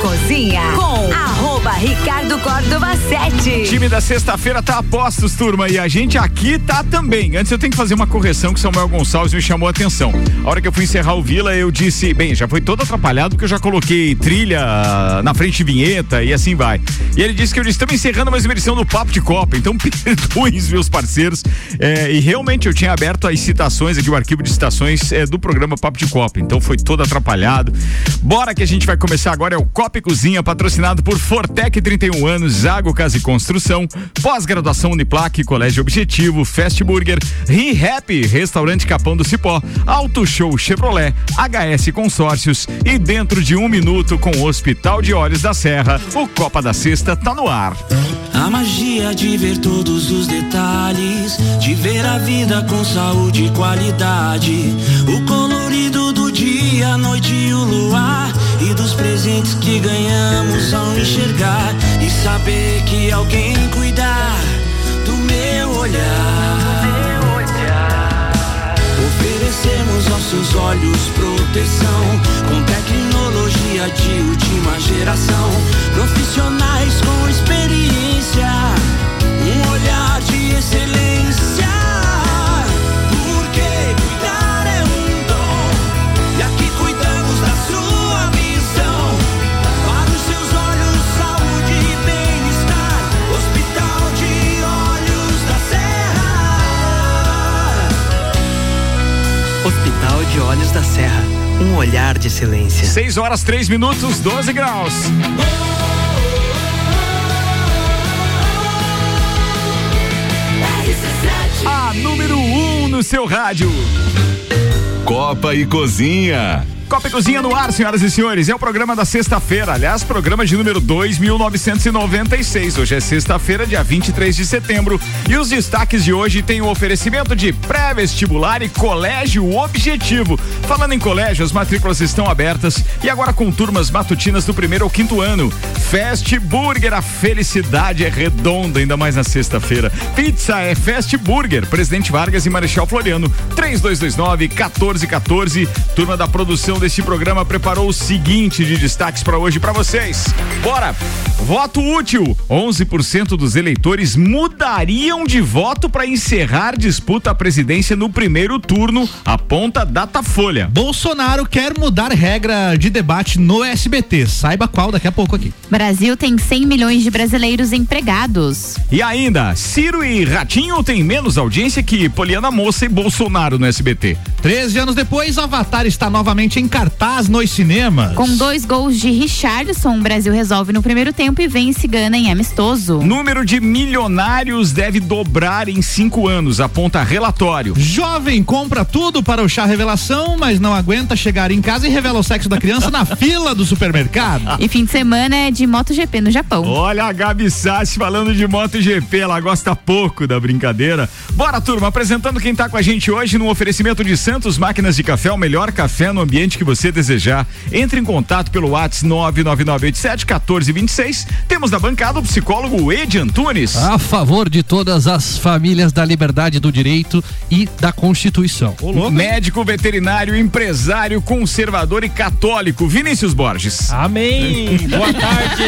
Cozinha com Ricardo Córdova 7. Time da sexta-feira tá a postos, turma, e a gente aqui tá também. Antes eu tenho que fazer uma correção que Samuel Gonçalves me chamou a atenção. A hora que eu fui encerrar o Vila, eu disse, bem, já foi todo atrapalhado porque eu já coloquei trilha na frente de vinheta e assim vai. E ele disse que eu estamos encerrando mais uma edição do Papo de Copa, então perdoem meus parceiros. É, e realmente eu tinha aberto as citações aqui, o arquivo de citações é, do programa Papo de Copa, então foi todo atrapalhado. Bora que a gente vai começar agora, é o Copa e Cozinha, patrocinado por Fortec 31 anos, Zago Casa e Construção, pós-graduação Uniplac, Colégio Objetivo, Fast Burger, ReHap, Restaurante Capão do Cipó, Auto Show Chevrolet, HS Consórcios e dentro de um minuto com o Hospital de Olhos da Serra, o Copa da Sexta tá no ar. A magia de ver todos os detalhes, de ver a vida com saúde e qualidade, o colorido do dia, a noite e o luar, e dos presentes que ganhamos ao enxergar. E saber que alguém cuidar do meu olhar. Oferecemos aos seus olhos proteção. Com tecnologia de última geração, profissionais com experiência, Da Serra. Um olhar de excelência. 6 horas, 3 minutos, 12 graus. A número 1 um no seu rádio. Copa e Cozinha. Copa e Cozinha no ar, senhoras e senhores. É o programa da sexta-feira. Aliás, programa de número 2996. Hoje é sexta-feira, dia 23 de setembro. E os destaques de hoje têm o oferecimento de pré-vestibular e colégio objetivo. Falando em colégio, as matrículas estão abertas e agora com turmas matutinas do primeiro ao quinto ano. Fast Burger, a felicidade é redonda, ainda mais na sexta-feira. Pizza é Fast Burger, Presidente Vargas e Marechal Floriano. 3229 1414. Turma da produção deste programa preparou o seguinte de destaques para hoje para vocês. Bora! Voto útil. 11% dos eleitores mudariam de voto para encerrar disputa à presidência no primeiro turno, aponta Datafolha. Bolsonaro quer mudar regra de debate no SBT. Saiba qual daqui a pouco aqui. Brasil tem 100 milhões de brasileiros empregados. E ainda, Ciro e Ratinho têm menos audiência que Poliana Moça e Bolsonaro no SBT. 13 anos depois, Avatar está novamente em cartaz nos cinemas. Com dois gols de Richarlison, o Brasil resolve no primeiro tempo e vence Gana em amistoso. Número de milionários deve dobrar em cinco anos, aponta relatório. Jovem compra tudo para o chá revelação, mas não aguenta chegar em casa e revela o sexo da criança na fila do supermercado. E fim de semana é de MotoGP no Japão. Olha a Gabi Sassi falando de MotoGP, ela gosta pouco da brincadeira. Bora, turma, apresentando quem tá com a gente hoje no oferecimento de Santos Máquinas de Café, o melhor café no ambiente que você desejar. Entre em contato pelo WhatsApp 99987 1426. Temos na bancada o psicólogo Ed Antunes. A favor de todas as famílias da liberdade do direito e da Constituição. Médico veterinário, empresário, conservador e católico, Vinícius Borges. Amém. Boa tarde.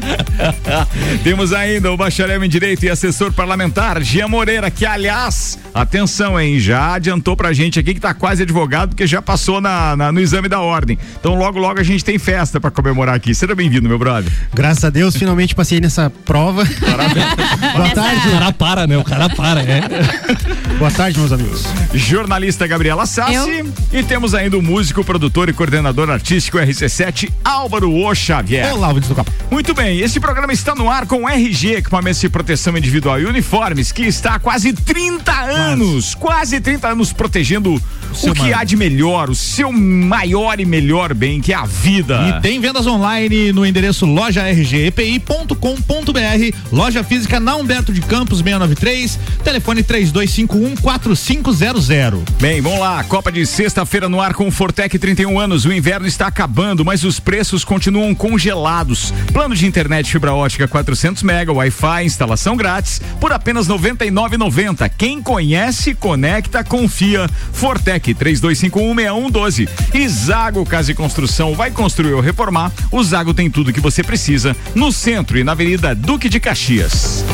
Temos ainda o bacharel em Direito e assessor parlamentar, Gia Moreira, que aliás, atenção, hein, já adiantou pra gente aqui que tá quase advogado, porque já passou na, na no exame da ordem. Então logo, logo a gente tem festa pra comemorar aqui. Seja bem-vindo, meu brother. Graças a Deus, finalmente passei nessa prova. Boa tarde. O cara para, né? O cara para, é. Boa tarde, meus amigos. Jornalista Gabriela Sassi. Eu. E temos ainda o músico, produtor e coordenador artístico RC7, Álvaro O Xavier. Olá, do Copa. Muito bem, esse programa está no ar com RG, equipamentos de proteção individual e uniformes, que está há quase 30 anos, quase 30 anos protegendo o que há de melhor, o seu maior e melhor bem, que é a vida. E tem vendas online no endereço lojargepi.com.br, loja física na Humberto de Campos 693, telefone 32514500. Bem, vamos lá. Copa de sexta-feira no ar com o Fortec 31 anos. O inverno está acabando, mas os preços continuam congelados. Plano de internet fibra ótica 400 mega, Wi-Fi, instalação grátis por apenas 99,90. Quem conhece, conecta, confia. Fortec 32516112. E Zago Casa e Construção vai construir ou reformar. O Zago tem tudo que você precisa no centro e na Avenida Duque de Caxias.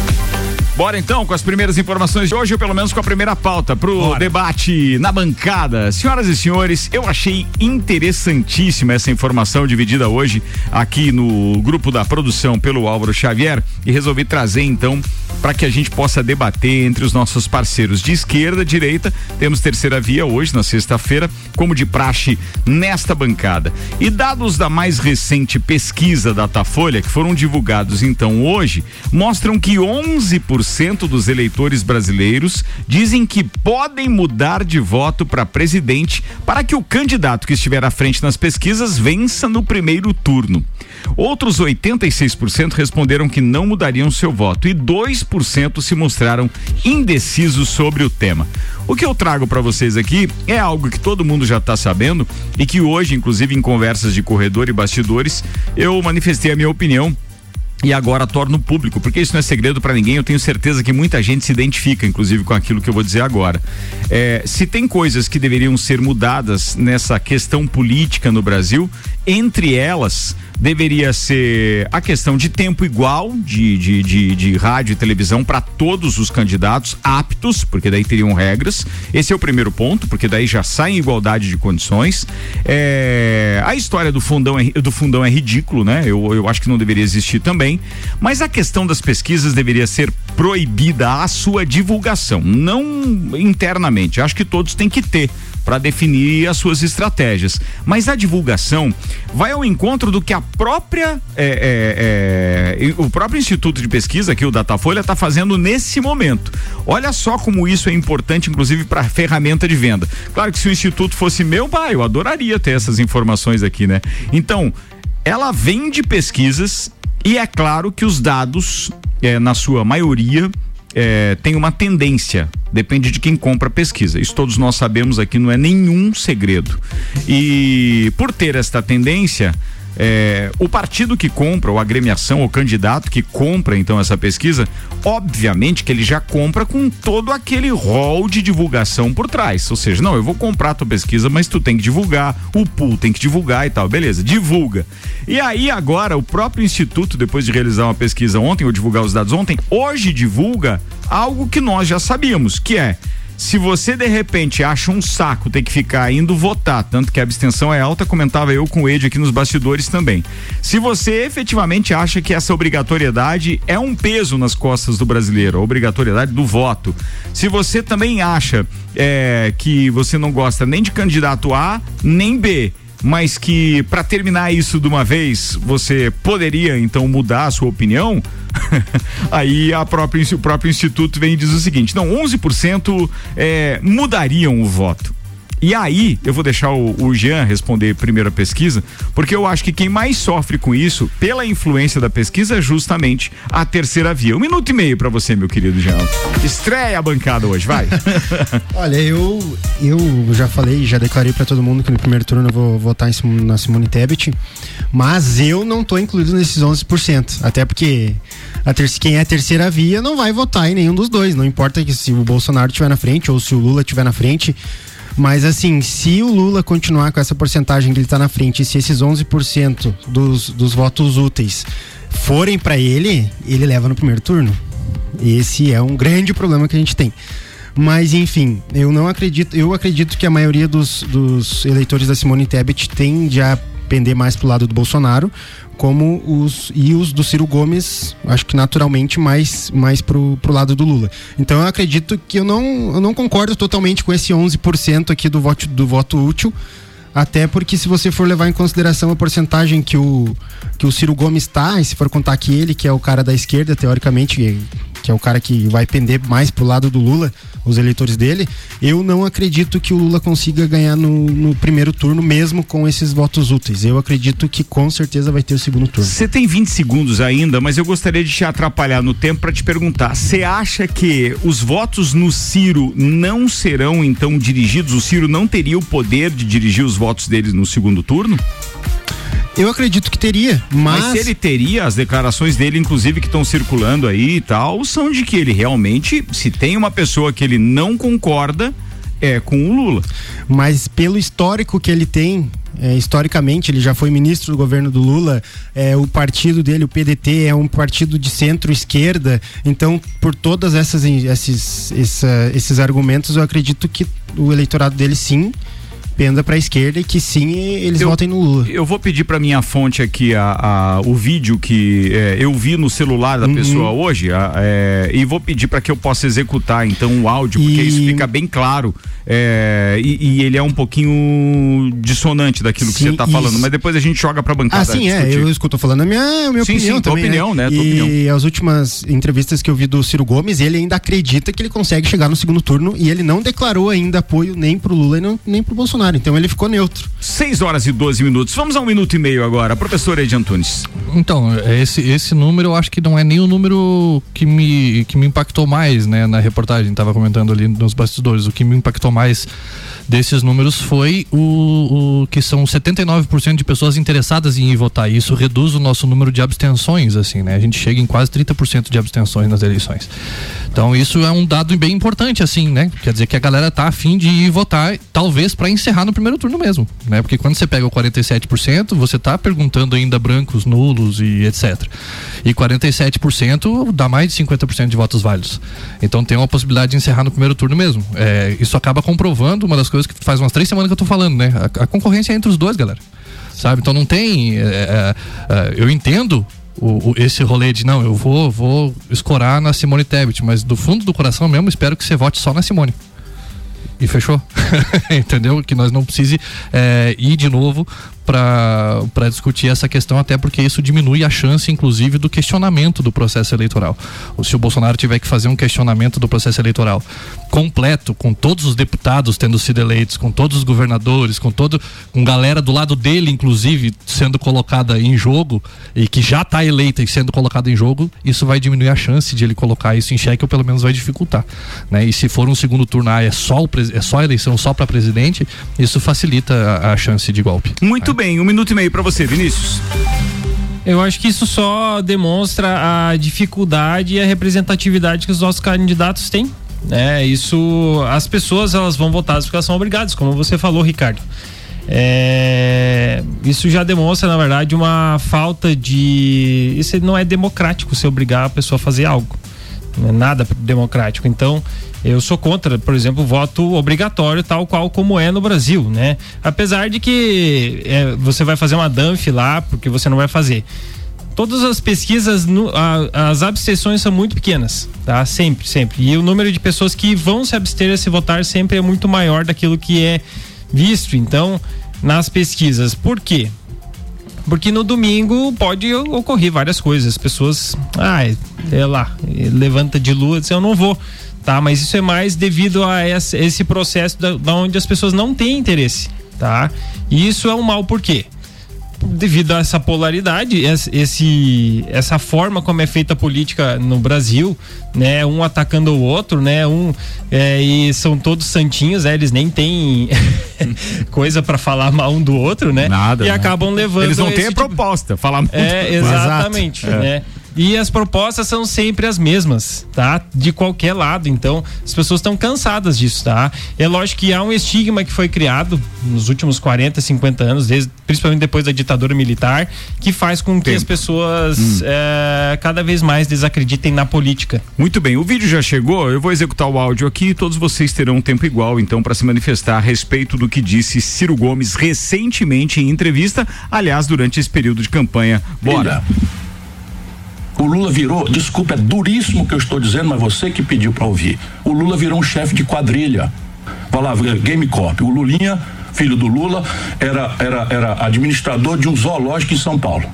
Bora então com as primeiras informações de hoje, ou pelo menos com a primeira pauta pro Bora. debate na bancada. Senhoras e senhores, eu achei interessantíssima essa informação dividida hoje aqui no grupo da produção pelo Álvaro Xavier e resolvi trazer então para que a gente possa debater entre os nossos parceiros de esquerda, direita. Temos terceira via hoje na sexta-feira, como de praxe nesta bancada. E dados da mais recente pesquisa da Datafolha, que foram divulgados então hoje, mostram que 11% dos eleitores brasileiros dizem que podem mudar de voto para presidente para que o candidato que estiver à frente nas pesquisas vença no primeiro turno. Outros 86% responderam que não mudariam seu voto e 2% se mostraram indecisos sobre o tema. O que eu trago para vocês aqui é algo que todo mundo já está sabendo e que hoje, inclusive em conversas de corredor e bastidores, eu manifestei a minha opinião e agora torno público, porque isso não é segredo para ninguém. Eu tenho certeza que muita gente se identifica, inclusive, com aquilo que eu vou dizer agora. É, se tem coisas que deveriam ser mudadas nessa questão política no Brasil, entre elas deveria ser a questão de tempo igual de, de, de, de rádio e televisão para todos os candidatos aptos, porque daí teriam regras. Esse é o primeiro ponto, porque daí já sai em igualdade de condições. É, a história do fundão é, do fundão é ridículo, né? Eu, eu acho que não deveria existir também. Mas a questão das pesquisas deveria ser proibida a sua divulgação, não internamente. Acho que todos têm que ter para definir as suas estratégias. Mas a divulgação vai ao encontro do que a própria é, é, é, o próprio Instituto de Pesquisa, que o Datafolha, está fazendo nesse momento. Olha só como isso é importante, inclusive, para a ferramenta de venda. Claro que se o Instituto fosse meu, bah, eu adoraria ter essas informações aqui, né? Então, ela vende pesquisas e é claro que os dados, é, na sua maioria, é, tem uma tendência, depende de quem compra a pesquisa. Isso todos nós sabemos aqui, não é nenhum segredo. E por ter esta tendência, é, o partido que compra, ou a agremiação, o candidato que compra então essa pesquisa, obviamente que ele já compra com todo aquele rol de divulgação por trás. Ou seja, não, eu vou comprar a tua pesquisa, mas tu tem que divulgar, o pool tem que divulgar e tal, beleza, divulga. E aí agora o próprio instituto, depois de realizar uma pesquisa ontem, ou divulgar os dados ontem, hoje divulga algo que nós já sabíamos, que é se você de repente acha um saco ter que ficar indo votar, tanto que a abstenção é alta, comentava eu com o Ed aqui nos bastidores também. Se você efetivamente acha que essa obrigatoriedade é um peso nas costas do brasileiro, a obrigatoriedade do voto. Se você também acha é, que você não gosta nem de candidato A, nem B, mas que para terminar isso de uma vez você poderia então mudar a sua opinião, aí a própria, o próprio instituto vem e diz o seguinte: não, 11% é, mudariam o voto. E aí, eu vou deixar o, o, Jean responder primeiro a pesquisa, porque eu acho que quem mais sofre com isso, pela influência da pesquisa, é justamente a terceira via. Um minuto e meio para você, meu querido Jean. Estreia a bancada hoje, vai. Olha, eu, eu já falei, já declarei para todo mundo que no primeiro turno eu vou votar em, na Simone Tebet, mas eu não tô incluído nesses 11%. Até porque a ter, quem é terceira via não vai votar em nenhum dos dois. Não importa que se o Bolsonaro estiver na frente ou se o Lula estiver na frente mas assim, se o Lula continuar com essa porcentagem que ele está na frente, se esses 11% dos, dos votos úteis forem para ele, ele leva no primeiro turno. Esse é um grande problema que a gente tem. Mas enfim, eu não acredito, eu acredito que a maioria dos, dos eleitores da Simone Tebet tende a pender mais pro lado do Bolsonaro, como os e os do Ciro Gomes, acho que naturalmente mais mais pro, pro lado do Lula. Então eu acredito que eu não eu não concordo totalmente com esse 11% aqui do voto do voto útil, até porque se você for levar em consideração a porcentagem que o que o Ciro Gomes está, e se for contar que ele, que é o cara da esquerda, teoricamente, que é o cara que vai pender mais pro lado do Lula, os eleitores dele, eu não acredito que o Lula consiga ganhar no, no primeiro turno, mesmo com esses votos úteis. Eu acredito que com certeza vai ter o segundo turno. Você tem 20 segundos ainda, mas eu gostaria de te atrapalhar no tempo para te perguntar: você acha que os votos no Ciro não serão então dirigidos? O Ciro não teria o poder de dirigir os votos deles no segundo turno? Eu acredito que teria, mas... mas se ele teria, as declarações dele, inclusive, que estão circulando aí e tal, são de que ele realmente, se tem uma pessoa que ele não concorda, é com o Lula. Mas pelo histórico que ele tem, é, historicamente, ele já foi ministro do governo do Lula. É, o partido dele, o PDT, é um partido de centro-esquerda. Então, por todas essas esses, essa, esses argumentos, eu acredito que o eleitorado dele sim penda para a esquerda e que sim eles Eu- votem no Lula. Eu vou pedir para minha fonte aqui a, a- o vídeo que é, eu vi no celular Uhum. da pessoa hoje a- é, e vou pedir para que eu possa executar então o áudio, porque E- isso fica bem claro é, e, e ele é um pouquinho dissonante daquilo que Sim, você está falando, isso. mas depois a gente joga para bancada. Ah, sim, é. Eu escuto falando a minha, a minha Sim, opinião sim, tua também. opinião, né? Tua E opinião. as últimas entrevistas que eu vi do Ciro Gomes, ele ainda acredita que ele consegue chegar no segundo turno e ele não declarou ainda apoio nem pro Lula e não- nem pro Bolsonaro. Então ele ficou neutro. 6 horas e 12 minutos. Vamos a um minuto e meio agora. Professor Ed Antunes. Então, esse, esse número eu acho que não é nem o número que me, que me impactou mais, né, na reportagem. Tava comentando ali nos bastidores. O que me impactou mais desses números foi o, o que são 79% de pessoas interessadas em ir votar. E isso reduz o nosso número de abstenções, assim, né? A gente chega em quase 30% de abstenções nas eleições. Então, isso é um dado bem importante, assim, né? Quer dizer que a galera tá afim de ir votar, talvez para encerrar no primeiro turno mesmo, né? Porque quando você pega o 47%, você tá perguntando ainda brancos, nulos e etc. E 47% dá mais de 50% de votos válidos. Então tem uma possibilidade de encerrar no primeiro turno mesmo. É, isso acaba comprovando uma das coisas que faz umas três semanas que eu tô falando, né? A, a concorrência é entre os dois, galera. Sabe? Então não tem. é, é, é, eu entendo o, o- esse rolê de não, eu vou, vou escorar na Simone Tebet, mas do fundo do coração mesmo espero que você vote só na Simone. E fechou. Entendeu? Que nós não precise é, ir de novo para discutir essa questão, até porque isso diminui a chance, inclusive, do questionamento do processo eleitoral. Se o Bolsonaro tiver que fazer um questionamento do processo eleitoral completo, com todos os deputados tendo sido eleitos, com todos os governadores, com todo, com galera do lado dele, inclusive, sendo colocada em jogo e que já está eleita e sendo colocada em jogo, isso vai diminuir a chance de ele colocar isso em xeque ou pelo menos vai dificultar, né? E se for um segundo turno, ah, é só o é só a eleição só para presidente, isso facilita a, a chance de golpe. Muito bem, um minuto e meio para você, Vinícius. Eu acho que isso só demonstra a dificuldade e a representatividade que os nossos candidatos têm. Né? Isso, as pessoas elas vão votar porque elas são obrigadas, como você falou, Ricardo. É, isso já demonstra, na verdade, uma falta de. Isso não é democrático se obrigar a pessoa a fazer algo. Não é nada democrático. Então, eu sou contra, por exemplo, voto obrigatório, tal qual como é no Brasil, né? Apesar de que é, você vai fazer uma DANF lá, porque você não vai fazer. Todas as pesquisas, as abstenções são muito pequenas, tá? Sempre, sempre. E o número de pessoas que vão se abster a se votar sempre é muito maior daquilo que é visto. Então, nas pesquisas. Por quê? Porque no domingo pode ocorrer várias coisas. As pessoas, ah, sei lá, levanta de lua, diz, eu não vou. Tá, mas isso é mais devido a esse, processo da, da onde as pessoas não têm interesse, tá? E isso é um mal por quê? devido a essa polaridade, esse, essa forma como é feita a política no Brasil, né? Um atacando o outro, né? Um é, e são todos santinhos, né? Eles nem têm coisa pra falar mal um do outro, né? Nada, E né? acabam levando. Eles não têm a tipo- proposta, falar muito. é, exatamente, Exato. É. E as propostas são sempre as mesmas, tá? De qualquer lado. Então, as pessoas estão cansadas disso, tá? É lógico que há um estigma que foi criado nos últimos 40, 50 anos, desde, principalmente depois da ditadura militar, que faz com que as pessoas Hum. eh, cada vez mais desacreditem na política. Muito bem, o vídeo já chegou, eu vou executar o áudio aqui e todos vocês terão um tempo igual, então, para se manifestar a respeito do que disse Ciro Gomes recentemente em entrevista, aliás, durante esse período de campanha. Bora. O Lula virou, desculpa, é duríssimo o que eu estou dizendo, mas você que pediu para ouvir. O Lula virou um chefe de quadrilha. Falava eh, Game Cop. O Lulinha, filho do Lula, era, era, era administrador de um zoológico em São Paulo.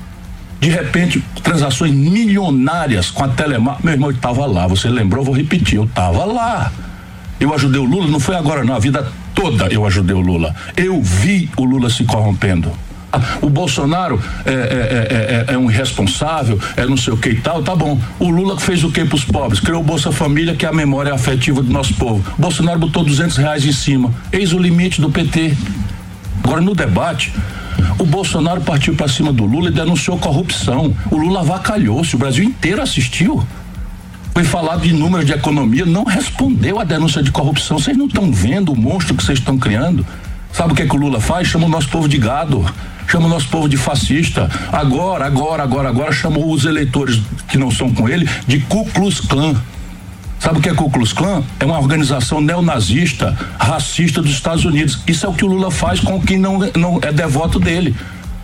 De repente, transações milionárias com a Telemar. Meu irmão, eu estava lá, você lembrou, vou repetir, eu estava lá. Eu ajudei o Lula, não foi agora não, a vida toda eu ajudei o Lula. Eu vi o Lula se corrompendo. Ah, O Bolsonaro é, é, é, é, é um irresponsável, é não sei o que e tal, tá bom. O Lula fez o que pros pobres? Criou o Bolsa Família, que é a memória afetiva do nosso povo. O Bolsonaro botou 200 reais em cima. Eis o limite do PT. Agora, no debate, o Bolsonaro partiu para cima do Lula e denunciou corrupção. O Lula avacalhou-se, o Brasil inteiro assistiu. foi falar de número de economia, não respondeu à denúncia de corrupção. Vocês não estão vendo o monstro que vocês estão criando? Sabe o que, é que o Lula faz? Chama o nosso povo de gado, chama o nosso povo de fascista. Agora, agora, agora, agora chamou os eleitores que não são com ele de Ku Klux Klan. Sabe o que é Ku Klux Klan? É uma organização neonazista, racista dos Estados Unidos. Isso é o que o Lula faz com quem não, não é devoto dele.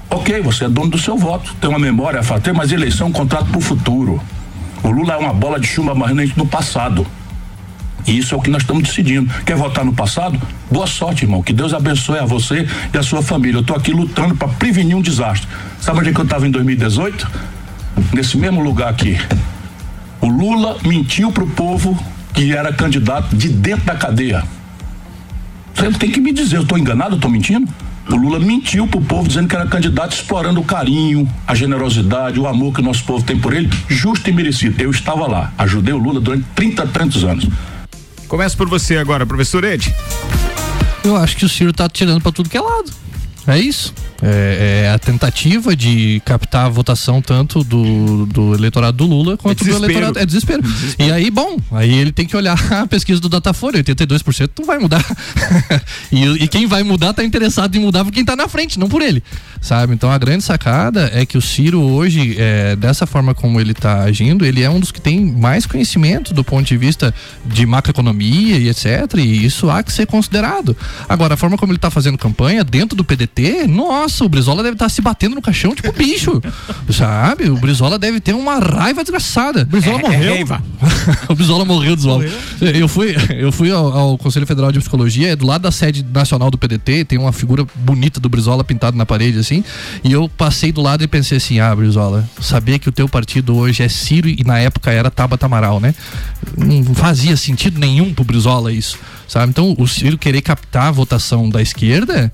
Ok, você é dono do seu voto, tem uma memória a fazer, mas eleição é um contrato para o futuro. O Lula é uma bola de chumbo amarrante no passado. E isso é o que nós estamos decidindo. Quer votar no passado? Boa sorte, irmão. Que Deus abençoe a você e a sua família. Eu estou aqui lutando para prevenir um desastre. Sabe onde é que eu estava em 2018? Nesse mesmo lugar aqui. O Lula mentiu para o povo que era candidato de dentro da cadeia. Você tem que me dizer, eu estou enganado, eu estou mentindo? O Lula mentiu pro povo dizendo que era candidato explorando o carinho, a generosidade, o amor que o nosso povo tem por ele, justo e merecido. Eu estava lá, ajudei o Lula durante 30 tantos anos. Começa por você agora, professor Ed. Eu acho que o Ciro tá tirando para tudo que é lado. É isso. É, é, a tentativa de captar a votação tanto do, do eleitorado do Lula quanto É do desespero. eleitorado. É desespero. E aí, bom, aí ele tem que olhar a pesquisa do Datafolha, 82% não vai mudar. e, e quem vai mudar tá interessado em mudar por quem tá na frente, não por ele. Sabe? Então a grande sacada é que o Ciro hoje, é, dessa forma como ele tá agindo, ele é um dos que tem mais conhecimento do ponto de vista de macroeconomia e etc. E isso há que ser considerado. Agora, a forma como ele tá fazendo campanha dentro do PDT, nossa, o Brizola deve estar se batendo no caixão tipo bicho. sabe? O Brizola deve ter uma raiva desgraçada. O Brizola morreu. o Brizola morreu, Brizola. Eu fui, eu fui ao, ao Conselho Federal de Psicologia, é do lado da sede nacional do PDT, tem uma figura bonita do Brizola pintada na parede, assim, e eu passei do lado e pensei assim, ah, Brizola, saber que o teu partido hoje é Ciro e na época era Tabata Amaral, né? Não fazia sentido nenhum pro Brizola isso, sabe? Então, o Ciro querer captar a votação da esquerda,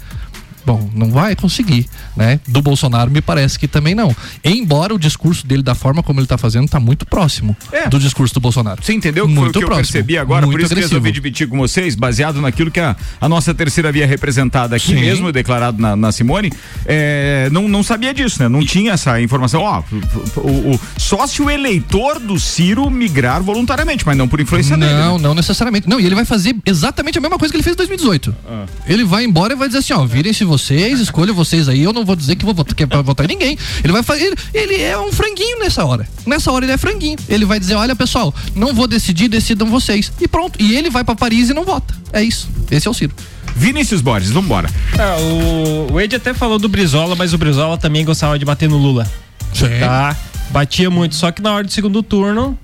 Bom, não vai conseguir, né? Do Bolsonaro me parece que também não. Embora o discurso dele, da forma como ele tá fazendo, tá muito próximo É. do discurso do Bolsonaro. Você entendeu que foi o muito que eu próximo. percebi agora? Muito por isso agressivo. que resolvi dividir com vocês, baseado naquilo que a, a nossa terceira via representada aqui Sim. mesmo, declarado na, na Simone, é, não, não sabia disso, né? Não tinha essa informação. Ó, o, o- só se o eleitor do Ciro migrar voluntariamente, mas não por influência dele. Não, né? não necessariamente. Não, e ele vai fazer exatamente a mesma coisa que ele fez em 2018. Ah. Ele vai embora e vai dizer assim, ó, virem-se vocês, escolham vocês aí, eu não vou dizer que vou votar, que é pra votar em ninguém. Ele vai fazer, ele, ele é um franguinho nessa hora. Nessa hora ele é franguinho. Ele vai dizer, olha pessoal, não vou decidir, decidam vocês. E pronto. E ele vai pra Paris e não vota. É isso. Esse é o Ciro. Vinícius Borges, vambora. Ah, o, o Ed até falou do Brizola, mas o Brizola também gostava de bater no Lula. Sim. Tá? Batia muito, só que na hora do segundo turno.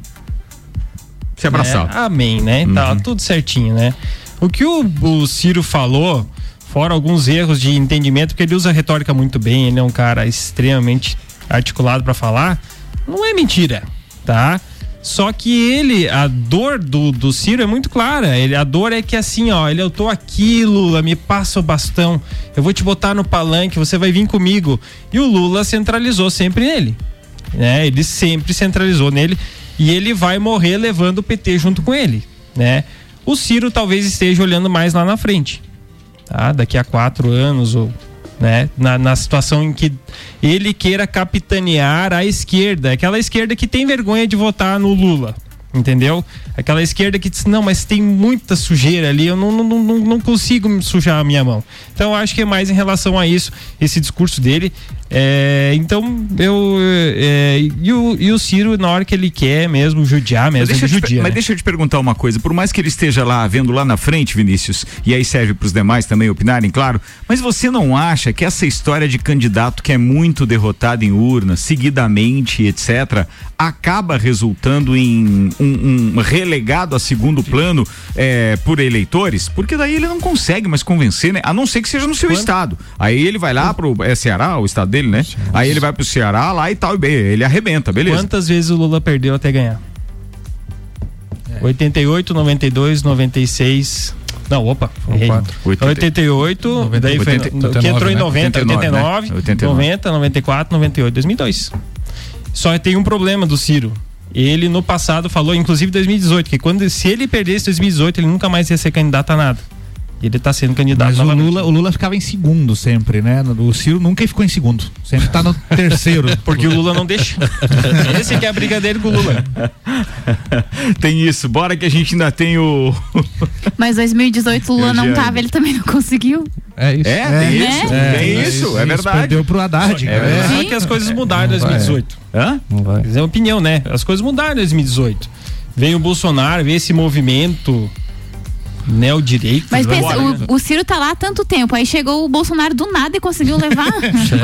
Se abraçava. né, amém, né? Tá tudo certinho, né? O que o, o Ciro falou, fora alguns erros de entendimento, porque ele usa retórica muito bem, ele é um cara extremamente articulado pra falar, não é mentira, tá? Só que ele, a dor do, do Ciro é muito clara. Ele, a dor é que assim, ó, ele, eu tô aqui, Lula, me passa o bastão, eu vou te botar no palanque, você vai vir comigo. E o Lula centralizou sempre nele. Né? Ele sempre centralizou nele e ele vai morrer levando o PT junto com ele, né? O Ciro talvez esteja olhando mais lá na frente, tá? Daqui a quatro anos ou né? Na, na situação em que ele queira capitanear a esquerda, aquela esquerda que tem vergonha de votar no Lula, entendeu? Aquela esquerda que diz, não, mas tem muita sujeira ali, eu não, não, não, não consigo sujar a minha mão. Então acho que é mais em relação a isso, esse discurso dele. É, então, eu. é, e, o, e o Ciro, na hora que ele quer mesmo judiar Mas mesmo, deixa, ele eu te, judia. mas né? deixa eu te perguntar uma coisa. Por mais que ele esteja lá, vendo lá na frente, Vinícius, e aí serve para os demais também opinarem, claro. Mas você não acha que essa história de candidato que é muito derrotado em urna, seguidamente, etc., acaba resultando em um, um relegado a segundo plano eh, por eleitores? Porque daí ele não consegue mais convencer, né? A não ser que seja no seu estado. Aí ele vai lá pro é Ceará, o estado dele, né? Aí ele vai pro Ceará lá e tal, e bem, ele arrebenta, beleza? Quantas vezes o Lula perdeu até ganhar? É. 88, 92, 96. Não, opa, errei. quatro. 88, daí foi, 80, que entrou em 89, 90, né? 89, 89. 90, 94, 98, 2002. Só tem um problema do Ciro. Ele no passado falou, inclusive 2018, que quando se ele perdesse 2018, ele nunca mais ia ser candidato a nada. E ele está sendo candidato Mas o novamente. Lula, o Lula ficava em segundo sempre, né? O Ciro nunca ficou em segundo. Sempre tá no terceiro. Porque o Lula não deixa. Esse que é a briga dele com o Lula. tem isso. Bora que a gente ainda tem o. Mas 2018 o Lula não tava, ele também não conseguiu. É isso. É, É. tem Né? isso. É, tem isso, isso, é isso, verdade. perdeu pro Haddad. É verdade. Só que as coisas mudaram em Não vai. 2018. Hã? Não vai. É opinião, né? As coisas mudaram em 2018. Veio o Bolsonaro, veio esse movimento neodireito. Mas pensa, né? o, o Ciro tá lá há tanto tempo, aí chegou o Bolsonaro do nada e conseguiu levar.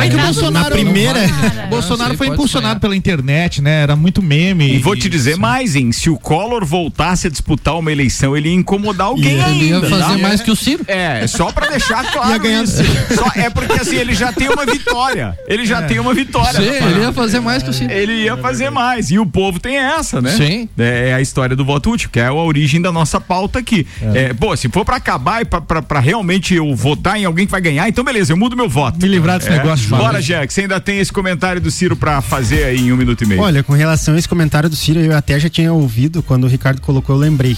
É que o Bolsonaro, Lula. primeira. Bolsonaro sei, foi impulsionado sonhar. pela internet, né? Era muito meme. E vou te dizer mais, hein? Se o Collor voltasse a disputar uma eleição, ele ia incomodar alguém Ia- Ele ia ainda. fazer tá? mais que o Ciro. É, só pra deixar claro Ia ganhar- isso. Só, é porque assim, ele já tem uma vitória. Ele já tem uma vitória. Sim, na ele ia fazer mais que o Ciro. Ele ia fazer mais. E o povo tem essa, né? Sim. É, é a história do voto útil, que é a origem da nossa pauta aqui. É, pô, se for pra acabar e pra, pra, pra realmente eu votar em alguém que vai ganhar, então beleza, eu mudo meu voto. Me livrar desse É. negócio, Bora. Jack, você ainda tem esse comentário do Ciro pra fazer aí em um minuto e meio. Olha, com relação a esse comentário do Ciro, eu até já tinha ouvido, quando o Ricardo colocou, eu lembrei.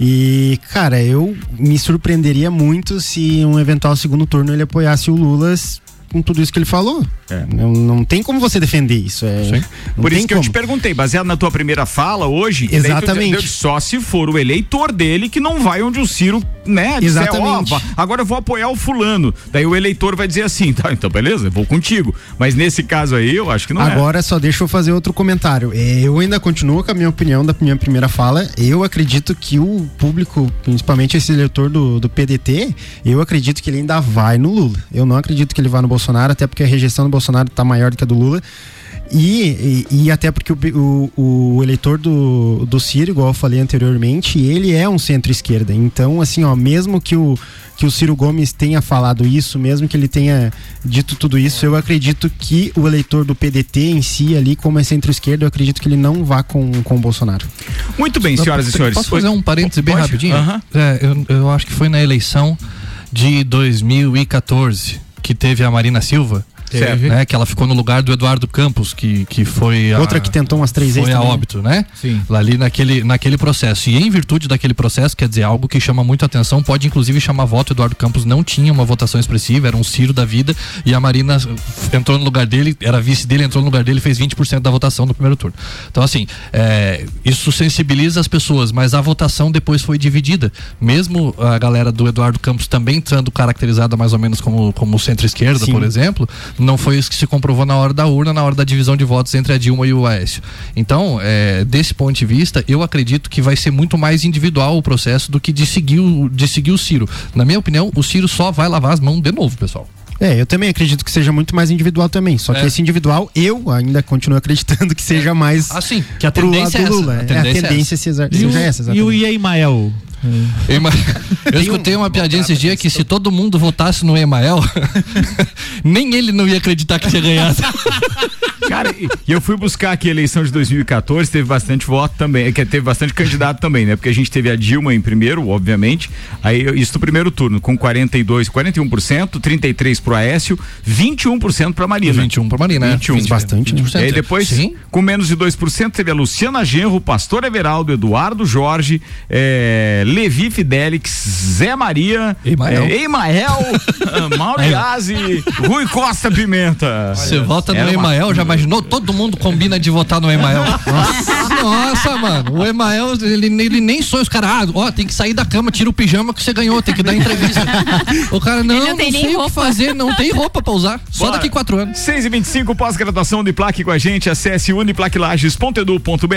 E, cara, eu me surpreenderia muito se um eventual segundo turno ele apoiasse o Lula com tudo isso que ele falou. É. Não, não tem como você defender isso. É, Por isso que eu como. te perguntei, baseado na tua primeira fala hoje, Exatamente. deu só se for o eleitor dele que não vai onde o Ciro, né, Exatamente. vá- agora eu vou apoiar o fulano. Daí o eleitor vai dizer assim, tá, então beleza, eu vou contigo. Mas nesse caso aí, eu acho que não é. Agora só deixa eu fazer outro comentário. É, Eu ainda continuo com a minha opinião da minha primeira fala. Eu acredito que o público, principalmente esse eleitor do, do PDT, eu acredito que ele ainda vai no Lula. Eu não acredito que ele vá no Bolsonaro, até porque a rejeição do Bolsonaro está maior do que a do Lula. E, e, e até porque o, o, o eleitor do, do Ciro, igual eu falei anteriormente, ele é um centro-esquerda. Então, assim, ó, mesmo que o, que o Ciro Gomes tenha falado isso, mesmo que ele tenha dito tudo isso, eu acredito que o eleitor do PDT em si, ali, como é centro-esquerda, eu acredito que ele não vá com, com o Bolsonaro. Muito bem, senhoras e senhores. Posso fazer um parêntese bem Pode? rapidinho? Aham. É, eu, eu acho que foi na eleição de 2014 que teve a Marina Silva. Certo. Né, que ela ficou no lugar do Eduardo Campos, que, que foi a, Outra que tentou umas três foi vezes a também. óbito, né? Sim. Lá ali naquele, naquele processo. E em virtude daquele processo, quer dizer, algo que chama muito atenção, pode inclusive chamar voto. Eduardo Campos não tinha uma votação expressiva, era um Ciro da vida, e a Marina entrou no lugar dele, era vice dele, entrou no lugar dele e fez 20% da votação no primeiro turno. Então, assim, é, isso sensibiliza as pessoas, mas a votação depois foi dividida. Mesmo a galera do Eduardo Campos também sendo caracterizada mais ou menos como, como centro-esquerda, por exemplo, não foi isso que se comprovou na hora da urna, na hora da divisão de votos entre a Dilma e o Aécio. Então, é, desse ponto de vista, eu acredito que vai ser muito mais individual o processo do que de seguir o, de seguir o Ciro. Na minha opinião, o Ciro só vai lavar as mãos de novo, pessoal. É, eu também acredito que seja muito mais individual também. Só que É. esse individual, eu ainda continuo acreditando que seja mais Assim, que a pro tendência é lado essa. Lula. A É, tendência é tendência seja, E o, seja essa, e o exatamente. Iemael? Ema- Eu escutei uma piadinha esses dias que se todo mundo votasse no Emael, nem ele não ia acreditar que tinha ganhado. Cara, e eu fui buscar aqui a eleição de 2014, teve bastante voto também, que teve bastante candidato também, né? Porque a gente teve a Dilma em primeiro, obviamente. Aí isso no primeiro turno, com 42, 41%, 33 pro Aécio, 21% pra Marina. 21 pra Marina, né? 21. Fez bastante, né? 20%. E aí depois, Sim. com menos de 2%, teve a Luciana Genro, o Pastor Everaldo, Eduardo Jorge, eh, Levi Fidelix, Zé Maria, Emael. eh, Emael, ah, Mauriase, Rui Costa Pimenta. Você vota no Era uma- Emael, já imaginou? Todo mundo combina de votar no Emael. Nossa, mano. O Emael, ele, ele nem sonha. Os caras, ah, ó, tem que sair da cama, tira o pijama que você ganhou, tem que dar entrevista. O cara, não, Ele não não, tem nem sei o que roupa. fazer, não tem roupa pra usar. Só Bora. daqui quatro anos. 6 e 25 pós-graduação Uniplaque com a gente. Acesse uniplaquilages.edu.br.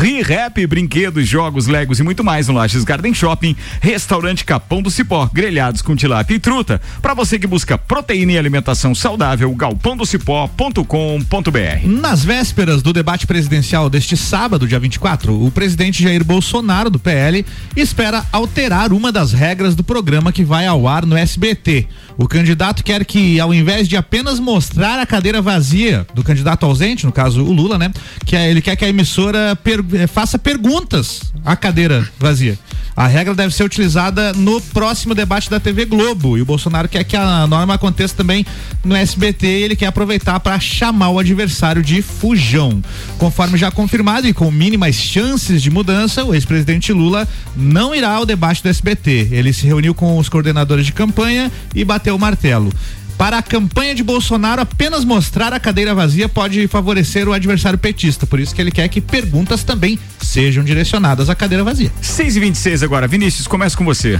ReRap, brinquedos, jogos, legos e muito mais no Lages Garden Shopping. Restaurante Capão do Cipó, grelhados com tilápia e truta. Para você que busca proteína e alimentação saudável, galpãodocipó.com.br. Nas vésperas do debate presidencial deste sábado, dia 24, o presidente Jair Bolsonaro, do PL, espera alterar uma das regras do programa que vai ao ar no SBT. O candidato quer que, ao invés de apenas mostrar a cadeira vazia do candidato ausente, no caso o Lula, né? Que é- ele quer que a emissora per- eh, faça perguntas à cadeira vazia. A regra deve ser utilizada no próximo debate da TV Globo. E o Bolsonaro quer que a norma aconteça também no SBT. E ele quer aproveitar para chamar o adversário de fujão. Conforme já confirmado e com mínimas chances de mudança, o ex-presidente Lula não irá ao debate do SBT. Ele se reuniu com os coordenadores de campanha e bateu o martelo. Para a campanha de Bolsonaro, apenas mostrar a cadeira vazia pode favorecer o adversário petista. Por isso que ele quer que perguntas também sejam direcionadas à cadeira vazia. 6 e 26 agora. Vinícius, começa com você.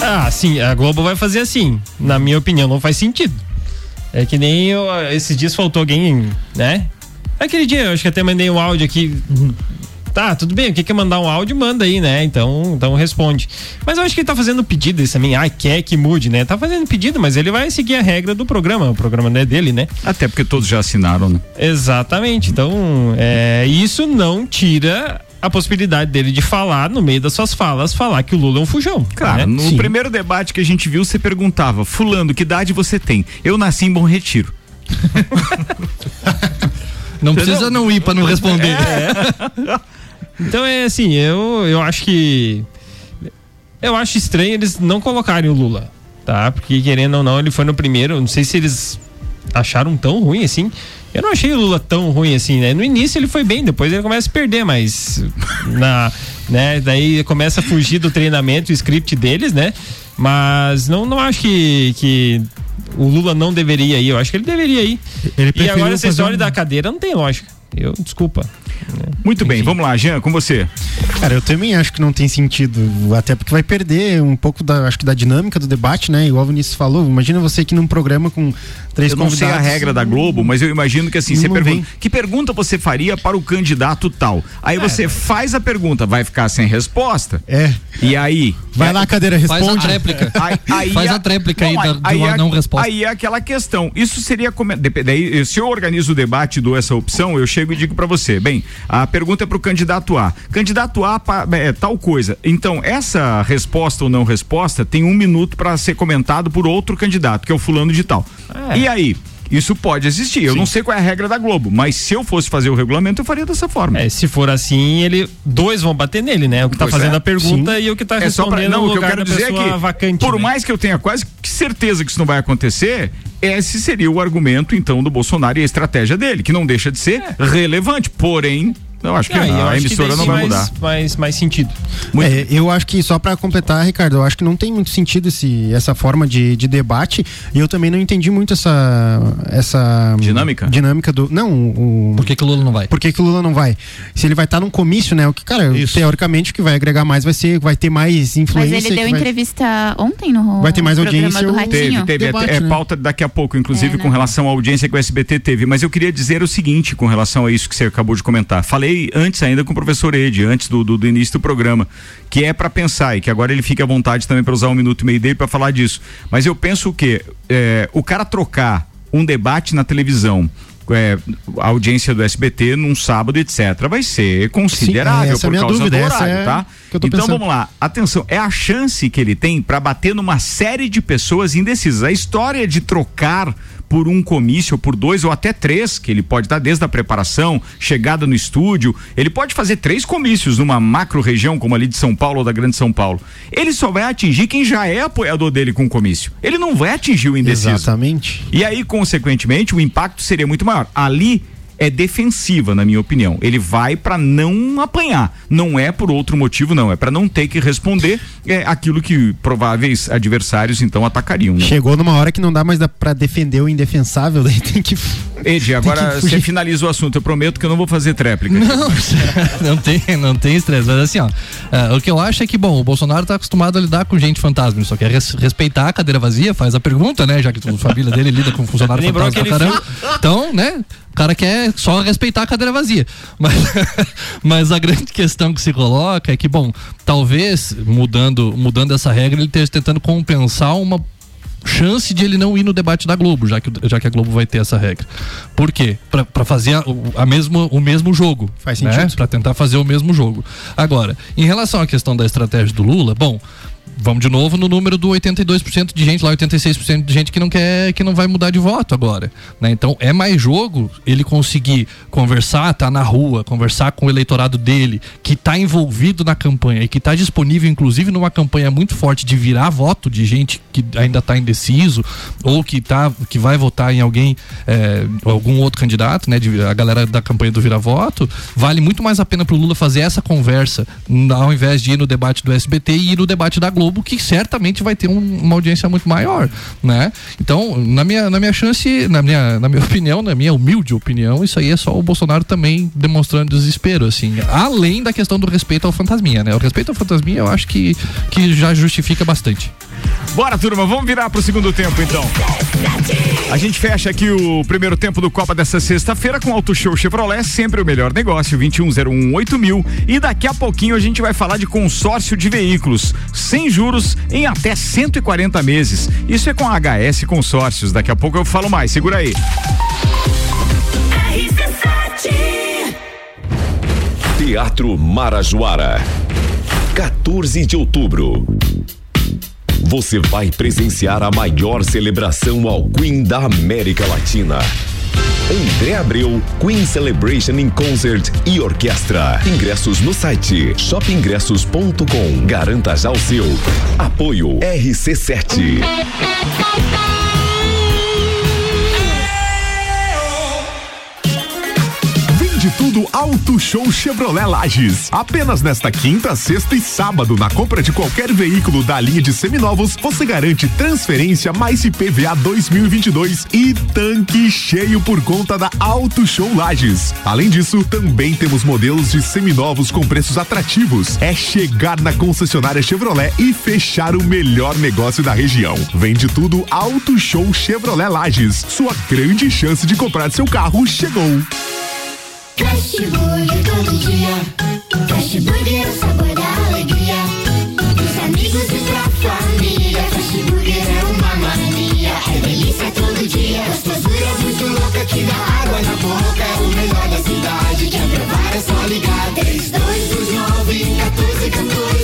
Ah, sim, a Globo vai fazer assim. Na minha opinião, não faz sentido. É que nem eu, esses dias faltou alguém, né? Aquele dia, eu acho que até mandei um áudio aqui. Tá, tudo bem, o que quer mandar um áudio, manda aí, né? Então, então responde. Mas eu acho que ele tá fazendo pedido isso também. Ah, quer que mude, né? Tá fazendo pedido, mas ele vai seguir a regra do programa. O programa não é dele, né? Até porque todos já assinaram, né? Exatamente. Então, é, isso não tira a possibilidade dele de falar, no meio das suas falas, falar que o Lula é um fujão. Cara, né? no Sim. primeiro debate que a gente viu, você perguntava, fulano, que idade você tem? Eu nasci em Bom Retiro. Não precisa não ir pra não responder. É. Então é assim, eu, eu acho que. Eu acho estranho eles não colocarem o Lula, tá? Porque querendo ou não, ele foi no primeiro. Não sei se eles acharam tão ruim assim. Eu não achei o Lula tão ruim assim, né? No início ele foi bem, depois ele começa a perder, mas. Na, né? Daí começa a fugir do treinamento, o script deles, né? Mas não, não acho que, que o Lula não deveria ir. Eu acho que ele deveria ir. Ele e agora essa história um- da cadeira não tem lógica. Eu, desculpa. Muito bem, vamos lá, Jean, com você. Cara, eu também acho que não tem sentido, até porque vai perder um pouco da, acho que da dinâmica do debate, né? Igual o Vinícius falou, imagina você aqui num programa com três Eu não sei a regra da Globo, mas eu imagino que assim, você pergunta, vem. que pergunta você faria para o candidato tal? Aí você faz a pergunta, vai ficar sem resposta? É. E aí? Vai lá, cadeira, Faz responde. a tréplica. Aí, aí Faz é- a tréplica aí Não, da- de uma é- não resposta. Aí é aquela questão. Isso seria como. Daí, se eu organizo o debate e dou essa opção, eu chego e digo para você: bem, a pergunta é para o candidato A. Candidato A, é, tal coisa. Então, essa resposta ou não resposta tem um minuto para ser comentado por outro candidato, que é o fulano de tal. É. E aí? Isso pode existir. Eu não sei qual é a regra da Globo, mas se eu fosse fazer o regulamento, eu faria dessa forma. É, se for assim, ele dois vão bater nele, né? O que tá Pois fazendo é. a pergunta Sim. e o que tá É só pra, respondendo não, o que eu quero dizer é que, vacante. por né? mais que eu tenha quase certeza que isso não vai acontecer, esse seria o argumento, então, do Bolsonaro e a estratégia dele, que não deixa de ser relevante, porém, eu acho que Ah, eu a acho que emissora daí não vai mais, mudar. Mais, mais sentido. É, eu acho que só pra completar, Ricardo, eu acho que não tem muito sentido esse, essa forma de, de debate e eu também não entendi muito essa essa Dinâmica? dinâmica do não o Por que, que o Lula não vai? por que, que o Lula não vai? Se ele vai estar num comício, né? O que, cara, Isso. teoricamente o que vai agregar mais vai ser, vai ter mais Mas influência. ele que deu vai- entrevista ontem no Vai ter mais audiência, do Ratinho. Teve, teve. Debate, é, é né? pauta daqui a pouco, inclusive, É, com relação à audiência que o SBT teve. Mas eu queria dizer o seguinte com relação a isso que você acabou de comentar. Falei antes ainda com o professor Ed, antes do, do, do início do programa, que é para pensar e que agora ele fica à vontade também para usar um minuto e meio dele para falar disso. Mas eu penso que é, o cara trocar um debate na televisão. é, a audiência do SBT num sábado, etc., vai ser considerável essa é por causa dúvida, do horário, é tá? então pensando. vamos lá, atenção, é a chance que ele tem para bater numa série de pessoas indecisas. A história de trocar por um comício, ou por dois ou até três, que ele pode dar desde a preparação, chegada no estúdio, ele pode fazer três comícios numa macro região como ali de São Paulo ou da Grande São Paulo. Ele só vai atingir quem já é apoiador dele com o comício. Ele não vai atingir o indeciso. Exatamente. E aí, consequentemente, o impacto seria muito maior. Ali é defensiva, na minha opinião. Ele vai para não apanhar. Não é por outro motivo, não. É para não ter que responder é, aquilo que prováveis adversários então atacariam. Né? Chegou numa hora que não dá mais pra defender o indefensável, daí tem que. Ed, agora que você finaliza o assunto. Eu prometo que eu não vou fazer tréplica. Não, não tem, não tem estresse. Mas assim, ó, é, o que eu acho é que, bom, o Bolsonaro tá acostumado a lidar com gente fantasma. Ele só quer res- respeitar a cadeira vazia, faz a pergunta, né? Já que a família dele lida com funcionário fantasma pra caramba. Então, né? O cara quer só respeitar a cadeira vazia. Mas, mas a grande questão que se coloca é que, bom, talvez mudando, mudando essa regra, ele esteja tentando compensar uma chance de ele não ir no debate da Globo, já que, já que a Globo vai ter essa regra. Por quê? Pra, pra fazer a, o- a mesmo, o mesmo jogo. Faz né? sentido. Pra tentar fazer o mesmo jogo. Agora, em relação à questão da estratégia do Lula, bom, vamos de novo no número do 82% de gente lá, 86% de gente que não quer, que não vai mudar de voto agora, né? Então é mais jogo ele conseguir conversar, tá na rua, conversar com o eleitorado dele, que tá envolvido na campanha e que tá disponível inclusive numa campanha muito forte de virar voto de gente que ainda tá indeciso ou que tá que vai votar em alguém é, algum outro candidato, né, de, a galera da campanha do vira voto, vale muito mais a pena pro Lula fazer essa conversa ao invés de ir no debate do SBT e ir no debate da Globo, que certamente vai ter um, uma audiência muito maior, né? Então, na minha, na minha chance, na minha, na minha opinião, na minha humilde opinião, isso aí é só o Bolsonaro também demonstrando desespero, assim, além da questão do respeito ao fantasminha, né? O respeito ao fantasminha eu acho que, que já justifica bastante. Bora, turma, vamos virar pro segundo tempo então. A gente fecha aqui o primeiro tempo do Copa dessa sexta-feira com Auto Show Chevrolet, sempre o melhor negócio, 21018000 mil. E daqui a pouquinho a gente vai falar de consórcio de veículos, sem juros em até 140 meses. Isso é com a HS Consórcios. Daqui a pouco eu falo mais, segura aí. Teatro Marajoara. 14 de outubro. Você vai presenciar a maior celebração ao Queen da América Latina. André Abreu, Queen Celebration in Concert e Orquestra. Ingressos no site shopingressos.com. Garanta já o seu. Apoio RC7. De tudo Auto Show Chevrolet Lages. Apenas nesta quinta, sexta e sábado, na compra de qualquer veículo da linha de seminovos, você garante transferência mais IPVA 2022 e tanque cheio por conta da Auto Show Lages. Além disso, também temos modelos de seminovos com preços atrativos. É chegar na concessionária Chevrolet e fechar o melhor negócio da região. Vende tudo Auto Show Chevrolet Lages. Sua grande chance de comprar seu carro chegou. Crash Burger todo dia. Crash Burger é o sabor da alegria. Dos amigos e da família. Crash Burger é uma mania. É delícia todo dia. Gostosura é muito louca que dá água na boca. É o melhor da cidade. Quer provar é só ligar. 3, 2, 2, 9, 14, 14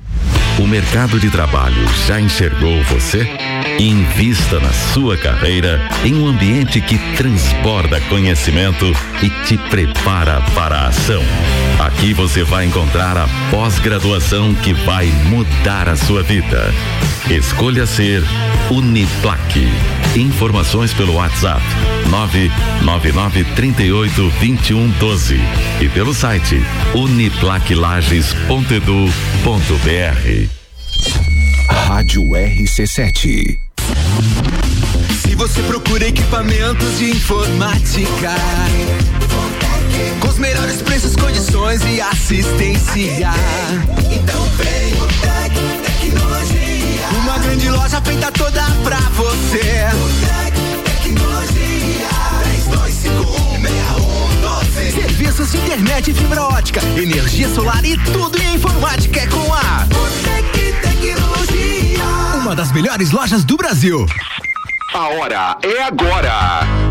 O mercado de trabalho já enxergou você? Invista na sua carreira em um ambiente que transborda conhecimento e te prepara para a ação. Aqui você vai encontrar a pós-graduação que vai mudar a sua vida. Escolha ser Uniplaque. Informações pelo WhatsApp 999 38 21 12 e pelo site uniplaquilages.edu.br. Rádio RC7. Se você procura equipamentos de informática, com os melhores preços, condições e assistência, então vem. Uma grande loja feita toda pra você. O Tec Tecnologia. 32516112. Serviços de internet fibra ótica, energia solar e tudo em informática é com a Botec Tecnologia. Uma das melhores lojas do Brasil. A hora é agora.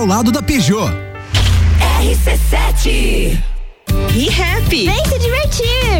Ao lado da Peugeot. RC7. ReHap. Vem se divertir.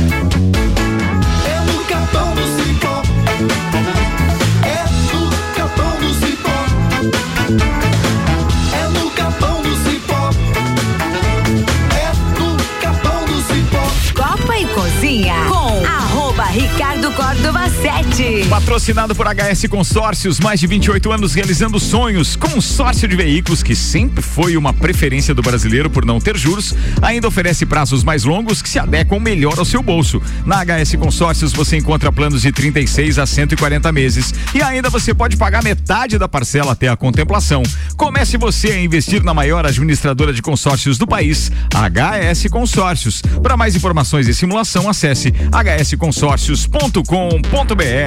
Córdova 7. Patrocinado por HS Consórcios, mais de 28 anos realizando sonhos. Consórcio de veículos que sempre foi uma preferência do brasileiro por não ter juros, ainda oferece prazos mais longos que se adequam melhor ao seu bolso. Na HS Consórcios você encontra planos de 36 a 140 meses e ainda você pode pagar metade da parcela até a contemplação. Comece você a investir na maior administradora de consórcios do país, HS Consórcios. Para mais informações e simulação, acesse hsconsórcios.com.br.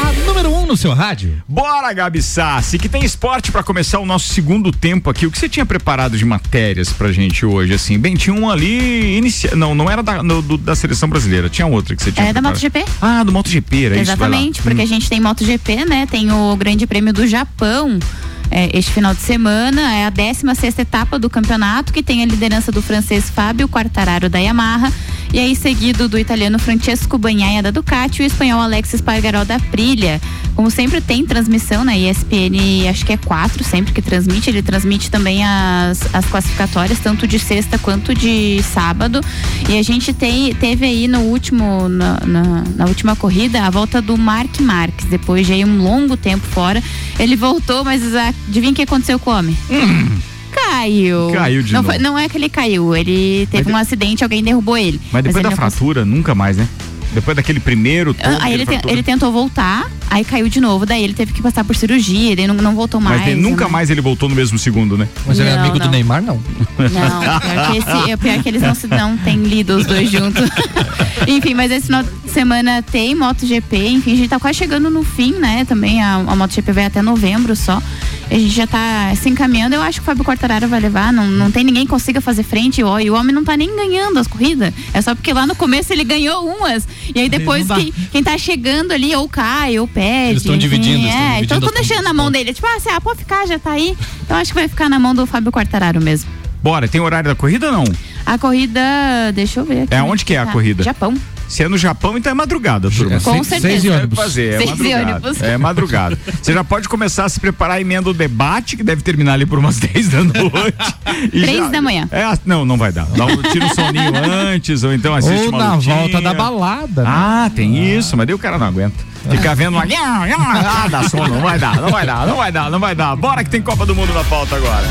A número 1 um no seu rádio. Bora, Gabi Sassi, que tem esporte pra começar o nosso segundo tempo aqui. O que você tinha preparado de matérias pra gente hoje, assim? Bem, tinha um ali inicia... Não, não era da, no- do- da seleção brasileira, tinha outra que você tinha É da preparado. MotoGP. Ah, do MotoGP, era isso? Vai lá. Exatamente, porque Hum. a gente tem MotoGP, né? Tem o Grande Prêmio do Japão. É, este final de semana é a 16 sexta etapa do campeonato, que tem a liderança do francês Fábio Quartararo da Yamaha, e aí seguido do italiano Francesco Bagnaia da Ducati e o espanhol Alexis Pargaró da Aprilia. Como sempre tem transmissão na ESPN, acho que é 4 sempre que transmite, ele transmite também as, as classificatórias, tanto de sexta quanto de sábado. E a gente tem, teve aí no último, na, na, na última corrida, a volta do Mark Marques, depois de aí um longo tempo fora. Ele voltou, mas adivinha o que aconteceu com o homem? Caiu. Caiu de não, novo. foi- não é que ele caiu, ele teve um acidente, alguém derrubou ele. Mas depois ele da fratura, nunca mais, né? Depois daquele primeiro todo Ah, Aí ele, te- ele tentou voltar, aí caiu de novo, daí ele teve que passar por cirurgia, daí não, não voltou mais. Mas ele- nunca né? mais ele voltou no mesmo segundo, né? Mas ele é Não, amigo do não. Neymar, não. Não, pior que, esse, é pior que eles não, se, não têm lido os dois juntos. enfim, mas esse final de semana tem MotoGP, enfim, a gente tá quase chegando no fim, né? Também a, a MotoGP vai até novembro só. A gente já tá se encaminhando. Eu acho que o Fábio Quartararo vai levar. Não, não tem ninguém que consiga fazer frente. Ó, e o homem não tá nem ganhando as corridas. É só porque lá no começo ele ganhou umas. E aí depois quem, quem tá chegando ali ou cai ou perde. Eles tão enfim, dividindo, É, então as deixando na mão dele. Tipo, ah, você, ah, pode ficar, já tá aí. Então acho que vai ficar na mão do Fábio Quartararo mesmo. Bora, tem horário da corrida ou não? A corrida, deixa eu ver aqui. É onde onde que é a tá. corrida? Japão. Se é no Japão, então é madrugada, turma. Com certeza. Seis e ônibus. Fazer, é Seis madrugada. ônibus. É madrugada. Você já pode começar a se preparar emenda o debate, que deve terminar ali por umas 10 da noite. Três já- da manhã. É, não, não vai dar. Dá um, tira um soninho antes, ou então assiste Ou uma na lutinha. volta da balada. né? Ah, tem isso, mas daí o cara não aguenta. Ficar vendo uma. Ah, dá sono, não vai dar, não vai dar, não vai dar, não vai dar. Bora que tem Copa do Mundo na pauta agora.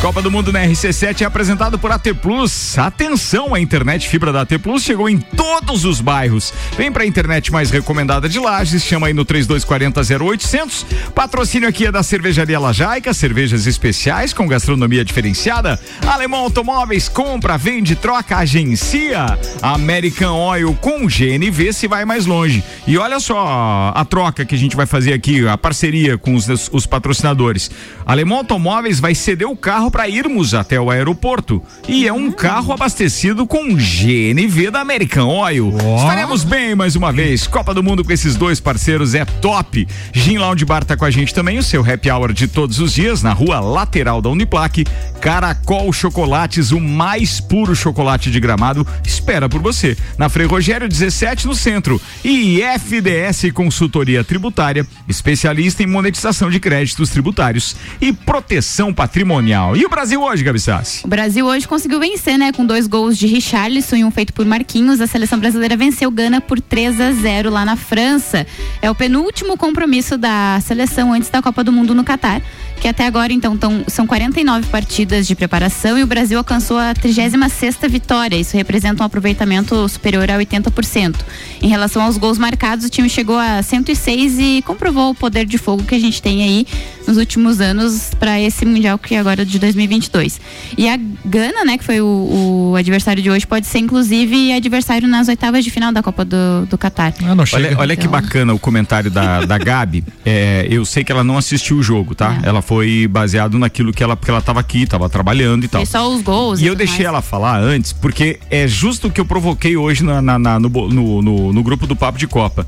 Copa do Mundo na RC7 é apresentado por AT Plus. Atenção, a internet fibra da AT Plus chegou em todos os bairros. Vem pra internet mais recomendada de Lages, chama aí no 3240 0800. Patrocínio aqui é da Cervejaria Lajaica, cervejas especiais com gastronomia diferenciada. Alemão Automóveis, compra, vende, troca, agencia. American Oil com GNV se vai mais longe. E olha só a troca que a gente vai fazer aqui, a parceria com os, os patrocinadores. Alemão Automóveis vai ceder o carro para irmos até o aeroporto. E é um carro abastecido com GNV da American Oil. Estaremos bem mais uma vez. Copa do Mundo com esses dois parceiros é top. Gin Lounge Bar tá com a gente também, o seu happy hour de todos os dias na rua lateral da Uniplaque. Caracol Chocolates, o mais puro chocolate de gramado, espera por você. Na Frei Rogério 17 no centro. E FDS Consultoria Tributária, especialista em monetização de créditos tributários e proteção patrimonial. E o Brasil hoje, Gabi Sassi? O Brasil hoje conseguiu vencer, né? Com dois gols de Richarlison e um feito por Marquinhos. A seleção brasileira venceu Gana por 3 a 0 lá na França. É o penúltimo compromisso da seleção antes da Copa do Mundo no Catar, que até agora, então, tão, são 49 partidas de preparação e o Brasil alcançou a 36ª vitória. Isso representa um aproveitamento superior a 80%. Em relação aos gols marcados, o time chegou a 106 e comprovou o poder de fogo que a gente tem aí nos últimos anos para esse Mundial que é agora de 2022. E a Gana, né, que foi o, o adversário de hoje, pode ser inclusive adversário nas oitavas de final da Copa do, do Catar. Ah, olha, olha que Então- bacana o comentário da, da Gabi. É, eu sei que ela não assistiu o jogo, tá? É. Ela foi baseado naquilo que ela, porque ela tava aqui, tava trabalhando e tal. Foi só os gols. E eu tudo deixei mais. ela falar antes, porque é justo o que eu provoquei hoje na, na- na- no, no, no- no grupo do Papo de Copa.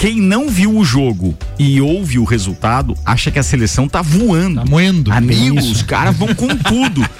Quem não viu o jogo e ouve o resultado, acha que a seleção tá voando. Tá moendo. Amigos, Isso. os caras vão com tudo.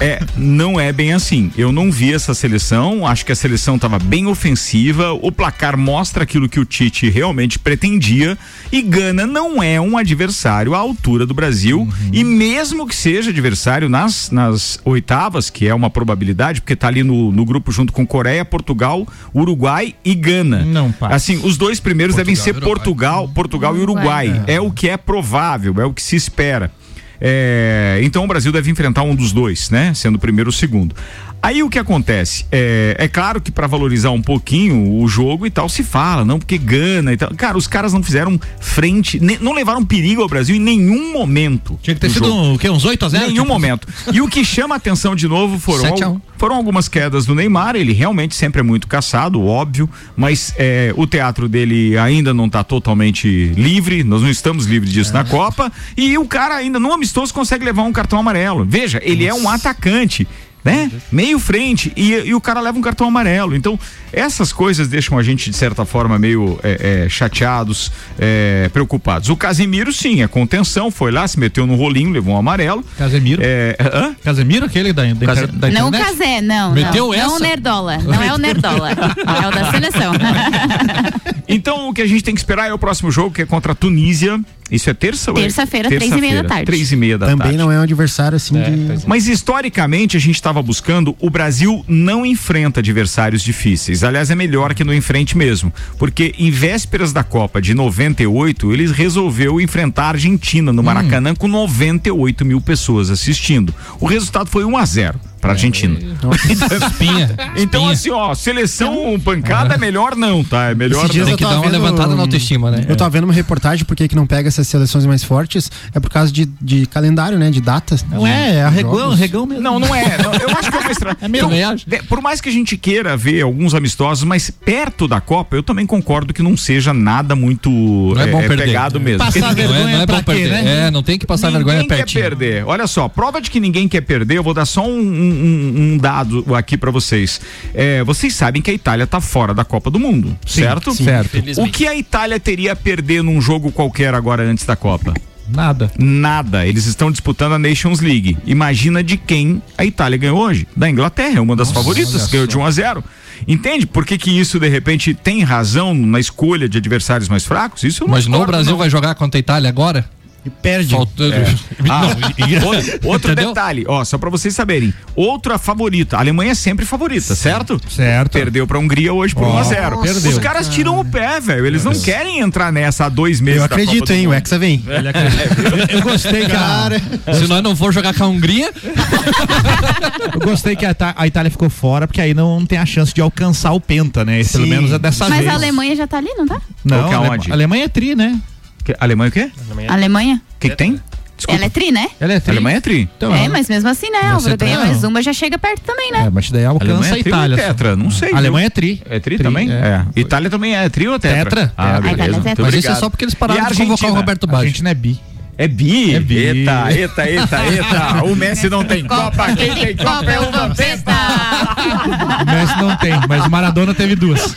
É, não é bem assim. Eu não vi essa seleção, acho que a seleção tava bem ofensiva, o placar mostra aquilo que o Tite realmente pretendia e Gana não é um adversário à altura do Brasil e mesmo que seja adversário nas, nas oitavas, que é uma probabilidade, porque tá ali no, no grupo junto com Coreia, Portugal, Uruguai e Gana. Não passa. Assim, os dois primeiros devem ser e Uruguai. Portugal, Portugal e Uruguai. É. o que é provável, é o que se espera. É, então o Brasil deve enfrentar um dos dois, né? Sendo o primeiro ou o segundo. Aí o que acontece? É, é claro que para valorizar um pouquinho o jogo e tal, se fala, não, porque Gana e tal. Cara, os caras não fizeram frente, ne- não levaram perigo ao Brasil em nenhum momento. Tinha que ter do sido um, o quê? Uns 8 a 0 Nenhum Tipo, momento. E o que chama a atenção de novo foram, 7 a 1. al- foram algumas quedas do Neymar. Ele realmente sempre é muito caçado, óbvio, mas é, o teatro dele ainda não está totalmente livre. Nós não estamos livres disso na Copa. E o cara ainda, no amistoso, consegue levar um cartão amarelo. Veja, ele é um atacante. Né? Meio frente e, e o cara leva um cartão amarelo. Então, essas coisas deixam a gente, de certa forma, meio é, é, chateados, é, preocupados. O Casimiro, sim, é contenção, foi lá, se meteu no rolinho, levou um amarelo. Casemiro? É, hã? Casemiro, aquele da, da, Case- da Não o? Casé, não. Meteu não, essa? não o Nerdola. Não é o Nerdola. é o da seleção. Então, o que a gente tem que esperar é o próximo jogo, que é contra a Tunísia. Isso é terça ou é- Terça-feira, três e meia da tarde. Três e meia da Também tarde. não é um adversário assim de. Mas historicamente a gente estava buscando, o Brasil não enfrenta adversários difíceis. Aliás, é melhor que não enfrente mesmo. Porque em vésperas da Copa de 98, eles resolveu enfrentar a Argentina no Maracanã com 98 mil pessoas assistindo. O resultado foi 1 a 0 para a Argentina. Espinha. Então, assim, ó, seleção pancada é melhor não, tá? É melhor Esses dias não. eu tava vendo- né? Eu tava vendo uma reportagem por que que não pega essas seleções mais fortes. É por causa de, de calendário, né? De datas. Não é, é arregão, arregão mesmo. Não, não é. Não, eu acho que é uma estratégia. É meio- de- por mais que a gente queira ver alguns amistosos, mas perto da Copa, eu também concordo que não seja nada muito Não é bom perder. pegado mesmo. Passar Porque ninguém- vergonha Não é- não é pra bom quê, perder. né? É, não tem que passar vergonha Ninguém quer pertinho. perder. Olha só, prova de que ninguém quer perder, eu vou dar só um, um- um dado aqui pra vocês. É, vocês sabem que a Itália tá fora da Copa do Mundo, Sim, certo? sim. Certo. O que a Itália teria a perder num jogo qualquer agora antes da Copa? Nada. Nada. Eles estão disputando a Nations League. Imagina de quem a Itália ganhou hoje. Da Inglaterra, é uma das favoritas, olha ganhou de 1 a 0. Entende? Por que, que isso, de repente, tem razão na escolha de adversários mais fracos? Isso eu não Imaginou o discordo, Brasil não. vai jogar contra a Itália agora? E perde. Faltando. É. Ah, Não, e- outro detalhe, ó, só pra vocês saberem. Outra favorita. A Alemanha é sempre favorita, certo? Certo. Perdeu pra Hungria hoje por Ó, 1 a 0 perdeu. Os caras tiram o pé, velho. Eles não querem entrar nessa há dois meses. Eu da Copa acredito, do hein? O. Hexa vem. Eu, eu gostei que a, Se nós não for jogar com a Hungria, eu gostei que a, Itália ficou fora, porque aí não tem a chance de alcançar o Penta, né? Pelo menos é dessa Mas vez. a Alemanha já tá ali, não tá? Não, é a Alemanha é tri, né? Que- Alemanha o quê? A Alemanha? O que, que tem? Desculpa. Ela é tri, né? Ela é A tri. Alemanha é tri. Então, é, ela- mas mesmo assim, né? Vai Álvaro ganha mais uma, já chega perto também, né? É, mas daí alcança Alemanha a é tri Itália. tetra? Não sei. A? Alemanha é tri. É tri, Tri, também? é. É. Itália também é tri ou tetra? Tetra. Ah, É. A beleza. Itália é tetra. mas isso é só porque eles pararam a de convocar o? Roberto A Baggio. Argentina é bi. É bi. É bi. Eita, eita, eita, eita. O Messi não tem Copa. Quem tem Copa é o Vampeta. O Messi não tem, mas o Maradona teve duas.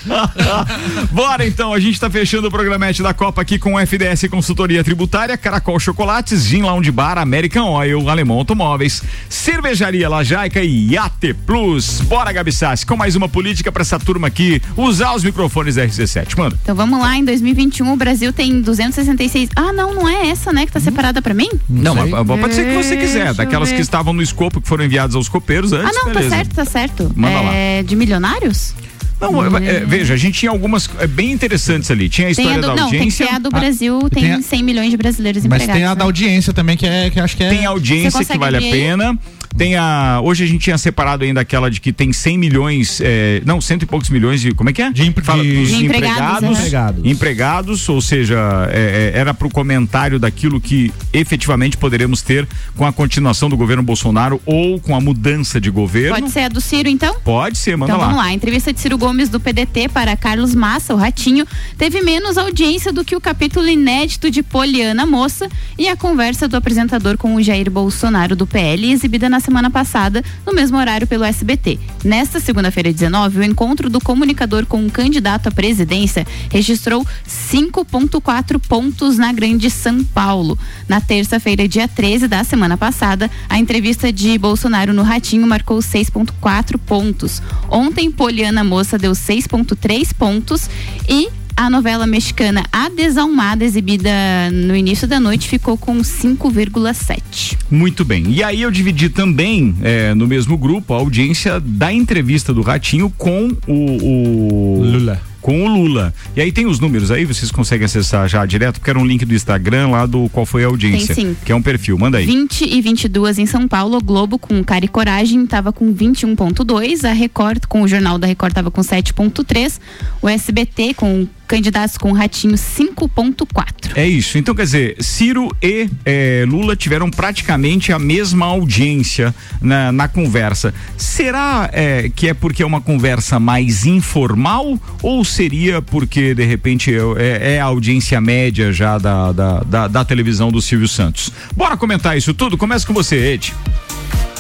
Bora então, a gente tá fechando o programete da Copa aqui com FDS Consultoria Tributária, Caracol Chocolates, Gin Lounge Bar, American Oil, Alemão Automóveis, Cervejaria Lajaica e AT Plus. Bora, Gabi Sassi, com mais uma política pra essa turma aqui, usar os microfones RC7. Manda. Então vamos lá, em 2021 o Brasil tem 266. Ah, não, não é essa, né, que tá separada pra mim? Não, mas pode ser que você quiser, daquelas que estavam no escopo que foram enviadas aos copeiros antes, Ah, não, beleza. tá certo, tá certo. Manda lá. é, De milionários? Não, é, veja, a gente tinha algumas é, bem interessantes ali. Tinha a Tem história a do, da não, tem que audiência. ter a do Ah, Brasil, tem, tem a- 100 milhões de brasileiros Mas empregados. tem a da né? audiência também, que é que acho que é. Tem a audiência que vale a pena. Tem a. Hoje a gente tinha separado ainda aquela de que tem 100 milhões. é, não, cento e poucos milhões de. Como é que é? De, empre- Fala, de- De empregados, empregados. né? Empregados. Ou seja, é, é, era para o comentário daquilo que efetivamente poderemos ter com a continuação do governo Bolsonaro ou com a mudança de governo. Pode ser a do Ciro, então? Pode ser, manda Então lá. vamos lá, entrevista de Ciro Gomes do PDT para Carlos Massa, o Ratinho, teve menos audiência do que o capítulo inédito de Poliana Moça e a conversa do apresentador com o Jair Bolsonaro do PL, exibida na semana passada, no mesmo horário pelo SBT. Nesta segunda-feira 19, o encontro do comunicador com o candidato à presidência registrou 5,4 pontos na Grande São Paulo. Na terça-feira, dia 13 da semana passada, a entrevista de Bolsonaro no Ratinho marcou 6,4 pontos. Ontem, Poliana Moça deu 6,3 pontos e a novela mexicana A Desalmada, exibida no início da noite, ficou com 5,7. Muito bem. E aí eu dividi também é, no mesmo grupo a audiência da entrevista do Ratinho com o, o Lula. Com o Lula. E aí tem os números aí, vocês conseguem acessar já direto, porque era um link do Instagram lá do qual foi a audiência. Tem sim. Que é um perfil, manda aí. 20 e 22 em São Paulo, o Globo com Cara e Coragem estava com 21.2, a Record com o Jornal da Record estava com 7.3, o SBT com candidatos com Ratinho 5.4. É isso. Então, quer dizer, Ciro e eh, Lula tiveram praticamente a mesma audiência na, na conversa. Será eh, que é porque é uma conversa mais informal ou seria porque, de repente, é, é a audiência média já da, da, da, da televisão do Silvio Santos? Bora comentar isso tudo? Começa com você, Ed.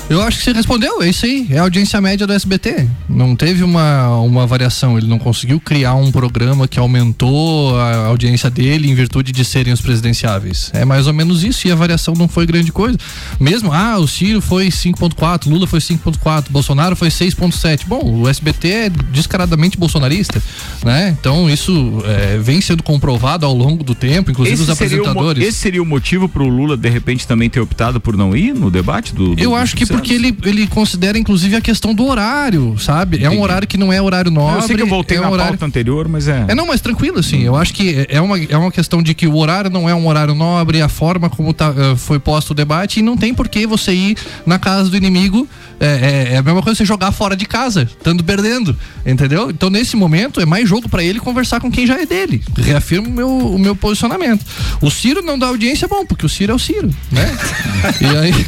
Eu acho que você respondeu, é isso aí. É a audiência média do SBT. Não teve uma, uma variação. Ele não conseguiu criar um programa que aumentou a audiência dele em virtude de serem os presidenciáveis. É mais ou menos isso e a variação não foi grande coisa. Mesmo, ah, o Ciro foi 5,4, Lula foi 5,4, Bolsonaro foi 6,7. Bom, o SBT é descaradamente bolsonarista, né? Então isso é, vem sendo comprovado ao longo do tempo, inclusive os seria o apresentadores. esse seria o motivo para o Lula, de repente, também ter optado por não ir no debate do. do Eu acho que porque ele, ele considera inclusive a questão do horário, sabe? É um horário que não é horário nobre. Eu sei que eu voltei é um na horário... pauta anterior, mas é. É, não, mas tranquilo, assim. Eu acho que é uma, é uma questão de que o horário não é um horário nobre, a forma como tá, eh, foi posto o debate, e não tem por que você ir na casa do inimigo. É, é- é a mesma coisa você jogar fora de casa, estando perdendo, entendeu? Então, nesse momento, é mais jogo pra ele conversar com quem já é dele. Reafirmo o meu, o meu posicionamento. O Ciro não dá audiência, bom, porque o Ciro é o Ciro, né? e aí.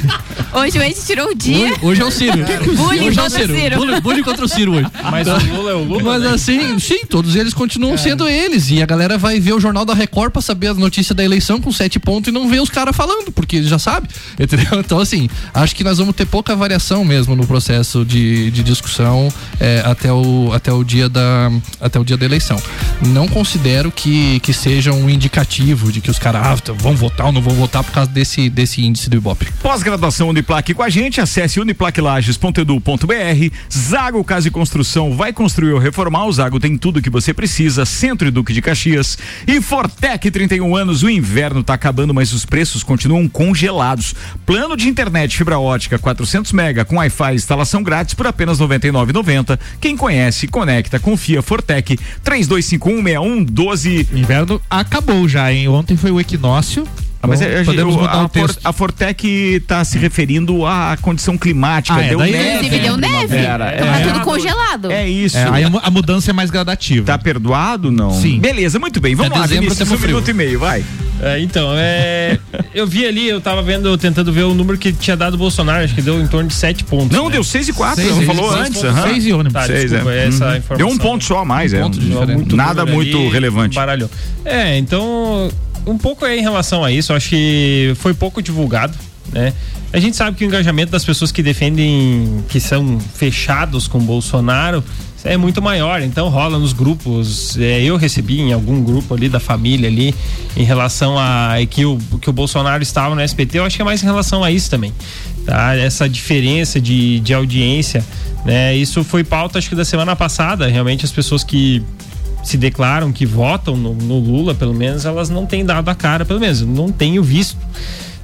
Hoje o Ed tirou o dia. Hoje, hoje é o Ciro. Bullying hoje é o contra o Ciro. Ciro. Bullying, bullying contra o Ciro hoje. Mas o Lula é o Lula. Mas né? assim, sim, todos eles continuam sendo eles. E a galera vai ver o Jornal da Record pra saber as notícias da eleição com sete pontos e não vê os caras falando, porque eles já sabem. Entendeu? Então, assim, acho que nós vamos ter pouca variação mesmo no processo de, de discussão é, até, o, até, o dia da, até o dia da eleição. Não considero que, que seja um indicativo de que os caras ah, vão votar ou não vão votar por causa desse, desse índice do Ibope. Pós-graduação Uniplaque com a gente, acesse uniplaquilages.edu.br. Zago Casa e Construção vai construir ou reformar. O Zago tem tudo que você precisa. Centro e Duque de Caxias. E Fortec 31 anos. O inverno tá acabando, mas os preços continuam congelados. Plano de internet fibra ótica 400 mega com Wi-Fi instalação grátis por apenas R$ 99,90. Quem conhece, conecta, confia. Fortec 32516112. Inverno acabou já, hein? Ontem foi o equinócio. Ah, mas Então, é, podemos o- mudar a, o texto. For- a Fortec está se referindo à condição climática. Ah, é, deu daí- neve. Inclusive deu neve. primavera. Então tá É. tudo congelado. É isso. É, aí a, mu- a mudança é mais gradativa. Tá perdoado, não? Sim. Beleza, muito bem. Vamos É lá, Vinícius, um frio. minuto e meio, vai. É, então, é, eu vi ali, eu tava vendo, tentando ver o número que tinha dado o Bolsonaro, acho que deu em torno de 7 pontos. Não, né? deu 6 e 4, Seis, não falou seis antes. pontos, aham. seis e ônibus. Tá, Seis, desculpa, é. essa Uhum. informação. Deu um ponto só a mais, é. um-. Nada muito ali, relevante. Baralhou. É, então, um pouco é em relação a isso, acho que foi pouco divulgado, né? A gente sabe que o engajamento das pessoas que defendem, que são fechados com Bolsonaro, é muito maior, então rola nos grupos. É, eu recebi em algum grupo ali da família ali em relação a que o, que o Bolsonaro estava no SPT, eu acho que é mais em relação a isso também. Tá? Essa diferença de, de audiência, né? Isso foi pauta acho que da semana passada, realmente as pessoas que se declaram que votam no, no Lula, pelo menos, elas não têm dado a cara, pelo menos, não tenho visto.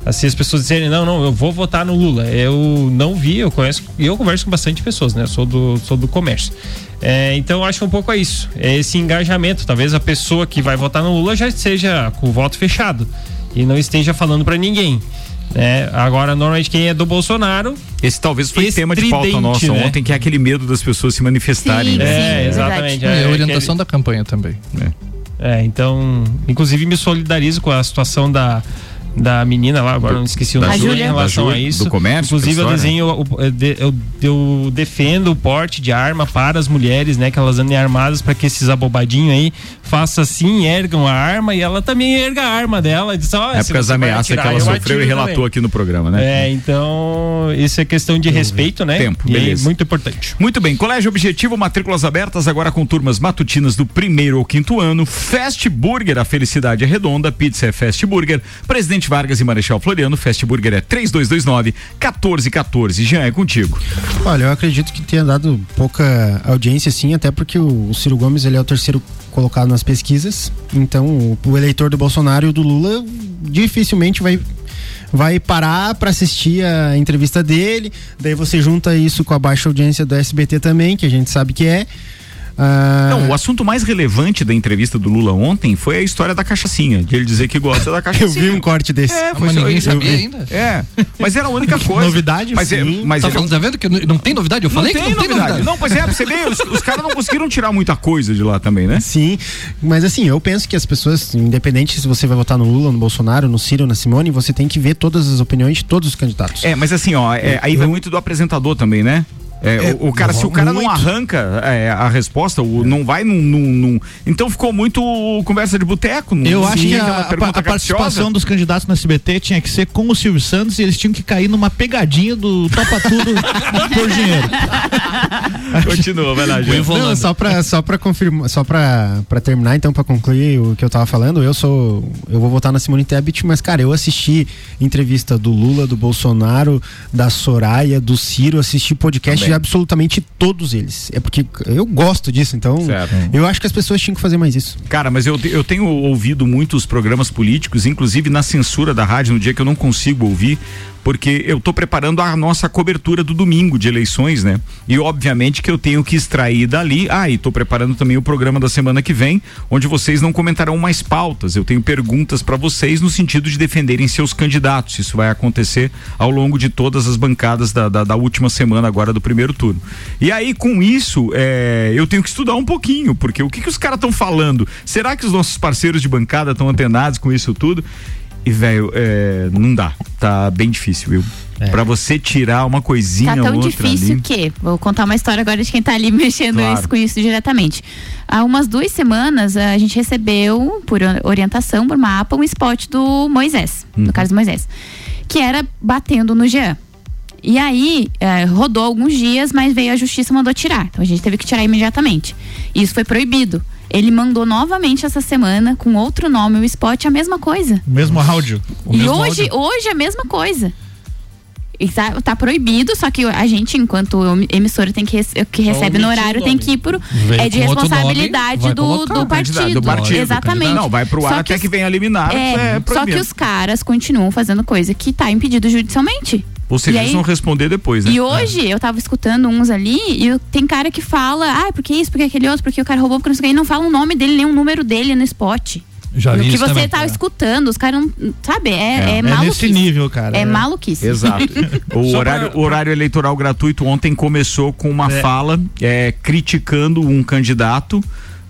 assim as pessoas dizerem não, não, eu vou votar no Lula. Eu não vi, eu conheço, eu converso com bastante pessoas, né? Eu sou do, sou do comércio. É, então acho um pouco é isso, é esse engajamento. Talvez a pessoa que vai votar no Lula já esteja com o voto fechado e não esteja falando para ninguém. Né? agora, normalmente, quem é do Bolsonaro. Esse talvez foi tema de pauta nossa né? ontem, que é aquele medo das pessoas se manifestarem. Sim, né? é, exatamente. É, a orientação aquele- da campanha também. É, então, inclusive me solidarizo com a situação da da menina lá, agora não esqueci o nome Júlia. em relação Da a Júlia, isso. do comércio, Inclusive eu desenho, eu, eu eu- eu defendo o porte de arma para as mulheres, né, que elas andem armadas para que esses abobadinhos aí façam assim, ergam a arma e ela também erga a arma dela. Diz, se Épocas você vai ameaças que atirar, ela eu sofreu e relatou também. aqui no programa, né? É, então, isso é questão de respeito, né? Tempo, E é beleza. muito importante. Muito bem, Colégio Objetivo, matrículas abertas agora com turmas matutinas do primeiro ao quinto ano. Fast Burger, a felicidade é redonda. Pizza é Fast Burger. Presidente Vargas e Marechal Floriano. Fast Burger é 3229 1414. Jean, é contigo. Olha, eu acredito que tenha dado pouca audiência, sim, até porque o, o Ciro Gomes ele é o terceiro colocado nas pesquisas. Então, o, o eleitor do Bolsonaro e do Lula dificilmente vai vai parar para assistir a entrevista dele. Daí você junta isso com a baixa audiência do SBT também, que a gente sabe que é. Ah, Não, o assunto mais relevante da entrevista do Lula ontem foi a história da cachaçinha, de ele dizer que gosta da cachaçinha. Eu vi um corte desse. É, Ah, mas ninguém sabia ainda? É, mas era a única coisa. Novidade, mas é, sim. mas Tá ele- falando, tá vendo que não, tem novidade? Eu falei não que tem não tem novidade. novidade. Não, pois é, você ver, os, os caras não conseguiram tirar muita coisa de lá também, né? Sim, mas assim, eu penso que as pessoas, independente se você vai votar no Lula, no Bolsonaro, no Ciro, na Simone, você tem que ver todas as opiniões de todos os candidatos. É, mas assim, ó, é, aí vai muito do apresentador também, né? É, É, o, cara, se o cara não muito. arranca é, a resposta, o, não vai num, num- num- Então ficou muito conversa de boteco. não- Eu não acho que a, a- participação dos candidatos no SBT tinha que ser com o Silvio Santos e eles tinham que cair numa pegadinha do topa tudo por dinheiro. Continua, vai lá, gente. Não, só pra, só pra confirmar, só pra, pra terminar, então, pra concluir o que eu tava falando, eu sou. Eu vou votar na Simone Tebet, mas, cara, eu assisti entrevista do Lula, do Bolsonaro, da Soraya, do Ciro, assisti podcast Também. De absolutamente todos eles. É porque eu gosto disso, então Certo. eu acho que as pessoas tinham que fazer mais isso. Cara, mas eu, eu tenho ouvido muitos programas políticos, inclusive na censura da rádio, no dia que eu não consigo ouvir, porque eu tô preparando a nossa cobertura do domingo de eleições, né? E obviamente que eu tenho que extrair dali. Ah, e tô preparando também o programa da semana que vem, onde vocês não comentarão mais pautas. Eu tenho perguntas para vocês no sentido de defenderem seus candidatos. Isso vai acontecer ao longo de todas as bancadas da, da, da última semana agora do primeiro turno. E aí, com isso, é, eu tenho que estudar um pouquinho, porque o que, que os caras estão falando? Será que os nossos parceiros de bancada estão antenados com isso tudo? E, velho, é, não dá. Tá bem difícil, viu? Pra você tirar uma coisinha Tá tão outra difícil ali. que, vou contar uma história agora de quem tá ali mexendo Claro. isso- com isso diretamente. Há umas duas semanas a gente recebeu, por orientação, por mapa, um spot do Moisés, Uhum. do Carlos Moisés, que era batendo no Jean. E aí, eh, rodou alguns dias, mas veio a justiça e mandou tirar. Então a gente teve que tirar imediatamente. Isso foi proibido. Ele mandou novamente essa semana, com outro nome, o spot, a mesma coisa. O mesmo áudio. O E mesmo hoje, áudio. hoje é a mesma coisa. E tá, tá proibido, só que a gente, enquanto emissora tem que, que recebe no horário, tem que ir pro. Veio É de responsabilidade nome, do, colocar. do partido. do partido, do Exatamente. Não, vai pro ar Só até que venha liminar, É, é só que os caras continuam fazendo coisa que tá impedido judicialmente. Ou seja, eles vão responder depois, né? E hoje eu tava escutando uns ali e eu- tem cara que fala, ah, porque isso, porque aquele outro, porque o cara roubou, porque não sei o que, e não fala o nome dele, nem o número dele no spot. Já o vi que você também. tá escutando, os caras não. Sabe? É, é, É maluquice. nesse nível, cara. É, É. maluquice. Exato. O horário, pra- o horário eleitoral gratuito ontem começou com uma É. fala é, criticando um candidato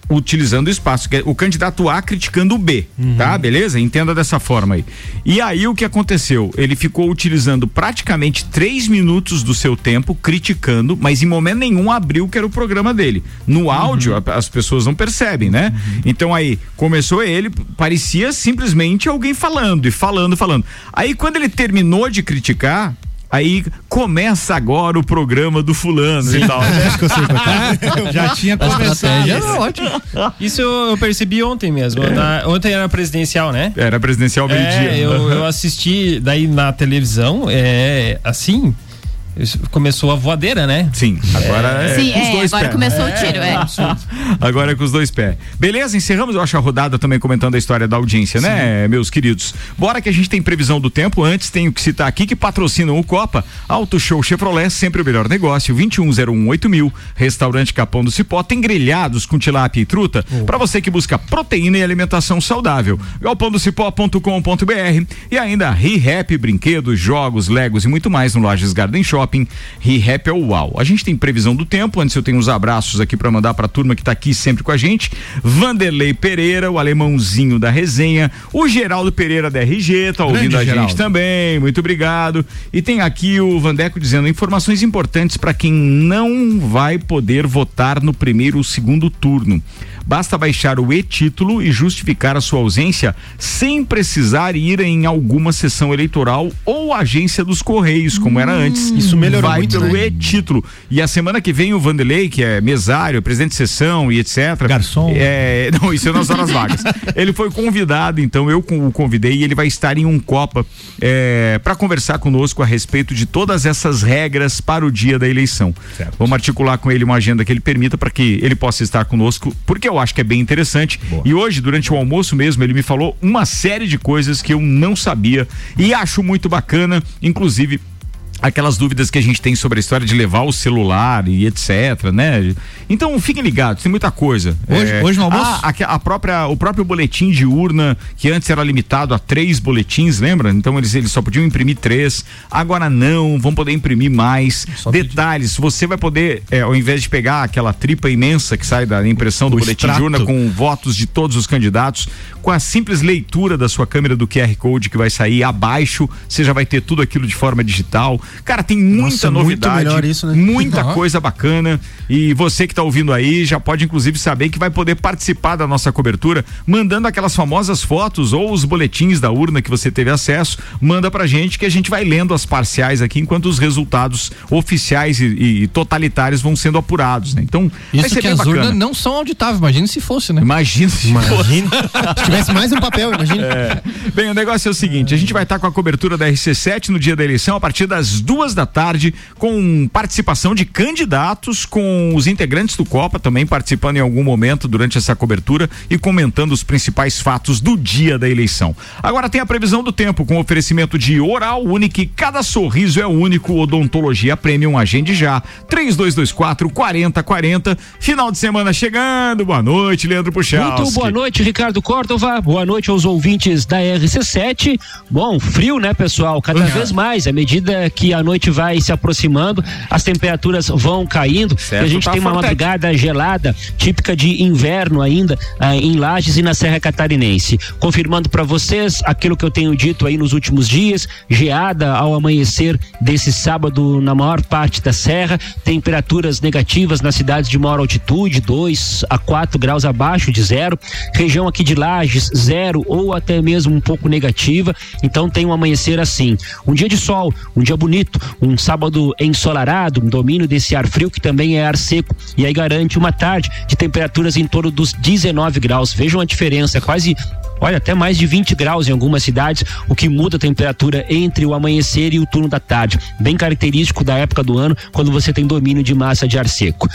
utilizando o espaço. é O candidato A criticando o B, tá? Beleza? Entenda dessa forma aí. E aí o que aconteceu? Ele ficou utilizando praticamente três minutos do seu tempo criticando, mas em momento nenhum abriu que era o programa dele. No áudio, a- as pessoas não percebem, né? Então aí começou ele, parecia simplesmente alguém falando e falando, falando. Aí quando ele terminou de criticar, Aí começa agora o programa do fulano e tal. Já tinha começado. era ótima. Isso eu, eu percebi ontem mesmo. Na- ontem era presidencial, né? Era presidencial meio-dia. É, eu, eu assisti daí na televisão, é assim. Começou a voadeira, né? Sim, agora é, Sim, com os é, dois agora pés. começou o tiro, é. Agora é com os dois pés. Beleza, encerramos, eu acho, a rodada também comentando a história da audiência, né, meus queridos? Bora que a gente tem previsão do tempo. Antes, tenho que citar aqui que patrocinam o Copa, Auto Show Chevrolet, sempre o melhor negócio, 21018000, mil, Restaurante Capão do Cipó, tem grelhados com tilápia e truta, pra você que busca proteína e alimentação saudável. galpãodocipó.com.br e ainda ReHap, brinquedos, jogos, legos e muito mais no Lages Garden Shopping. ReHap é o UAU. A gente tem previsão do tempo, antes eu tenho uns abraços aqui pra mandar pra turma que tá aqui sempre com a gente. Vanderlei Pereira, o alemãozinho da resenha, o Geraldo Pereira da RG, tá Grande ouvindo a Geraldo. gente também, muito obrigado. E tem aqui o Vandeco dizendo informações importantes para quem não vai poder votar no primeiro ou segundo turno. Basta baixar o e-título e justificar a sua ausência sem precisar ir em alguma sessão eleitoral ou agência dos Correios, como era antes. Isso melhorou Vai muito, pelo né? e-título. E a semana que vem o Vanderlei, que é mesário, presidente de sessão e etc. Garçom. É, não, isso é nas horas vagas. Ele foi convidado, então eu o convidei e ele vai estar em um Copa para conversar conosco a respeito de todas essas regras para o dia da eleição. Vamos articular com ele uma agenda que ele permita para que ele possa estar conosco, porque eu acho que é bem interessante. E hoje, durante o almoço mesmo, ele me falou uma série de coisas que eu não sabia e acho muito bacana, inclusive aquelas dúvidas que a gente tem sobre a história de levar o celular e etc, né? Então fiquem ligados, tem muita coisa. Hoje- hoje no almoço? ah, aque- a própria, o próprio boletim de urna, que antes era limitado a três boletins, lembra? Então eles, eles só podiam imprimir três, agora não, vão poder imprimir mais. Detalhes, você vai poder, é, ao invés de pegar aquela tripa imensa que sai da impressão do O boletim extrato. de urna com votos de todos os candidatos, com a simples leitura da sua câmera do QR Code que vai sair abaixo, você já vai ter tudo aquilo de forma digital. Cara, tem muita Nossa, muito novidade, melhor isso, né? muita Aham. coisa bacana. E você que está ouvindo aí já pode inclusive saber que vai poder participar da nossa cobertura, mandando aquelas famosas fotos ou os boletins da urna que você teve acesso, manda pra gente que a gente vai lendo as parciais aqui enquanto os resultados oficiais e, e totalitários vão sendo apurados, né? Então, vai Isso ser que bem as bacana. urnas não são auditáveis, imagina se fosse, né? Imagina se Imagina. Se tivesse mais um papel, imagina. É. Bem, o negócio é o seguinte: a gente vai estar com a cobertura da RC7 no dia da eleição, a partir das duas da tarde, com participação de candidatos, com os integrantes do Copa também participando em algum momento durante essa cobertura e comentando os principais fatos do dia da eleição. Agora tem a previsão do tempo, com oferecimento de Oral Unique, cada sorriso é único, Odontologia Premium, agende já. 3224 4040. Final de semana chegando. Boa noite, Leandro Puxal. Muito boa noite, Ricardo Córdova. Boa noite aos ouvintes da RC7. Bom, frio, né, pessoal? Cada vez mais. À medida que a noite vai se aproximando, as temperaturas vão caindo. Certo, e a gente tá tem uma forte. madrugada gelada, típica de inverno ainda, ah, em Lages e na Serra Catarinense. Confirmando para vocês aquilo que eu tenho dito aí nos últimos dias: geada ao amanhecer desse sábado na maior parte da serra, temperaturas negativas nas cidades de maior altitude, 2 a 4 graus abaixo de zero, região aqui de Lages, zero ou até mesmo um pouco negativa. Então tem um amanhecer assim. Um dia de sol, um dia bonito, um sábado ensolarado, um domínio desse ar frio que também é ar seco. E aí garante uma tarde de temperaturas em torno dos 19 graus. Vejam a diferença, quase Olha, até mais de 20 graus em algumas cidades, o que muda a temperatura entre o amanhecer e o turno da tarde. Bem característico da época do ano, quando você tem domínio de massa de ar seco.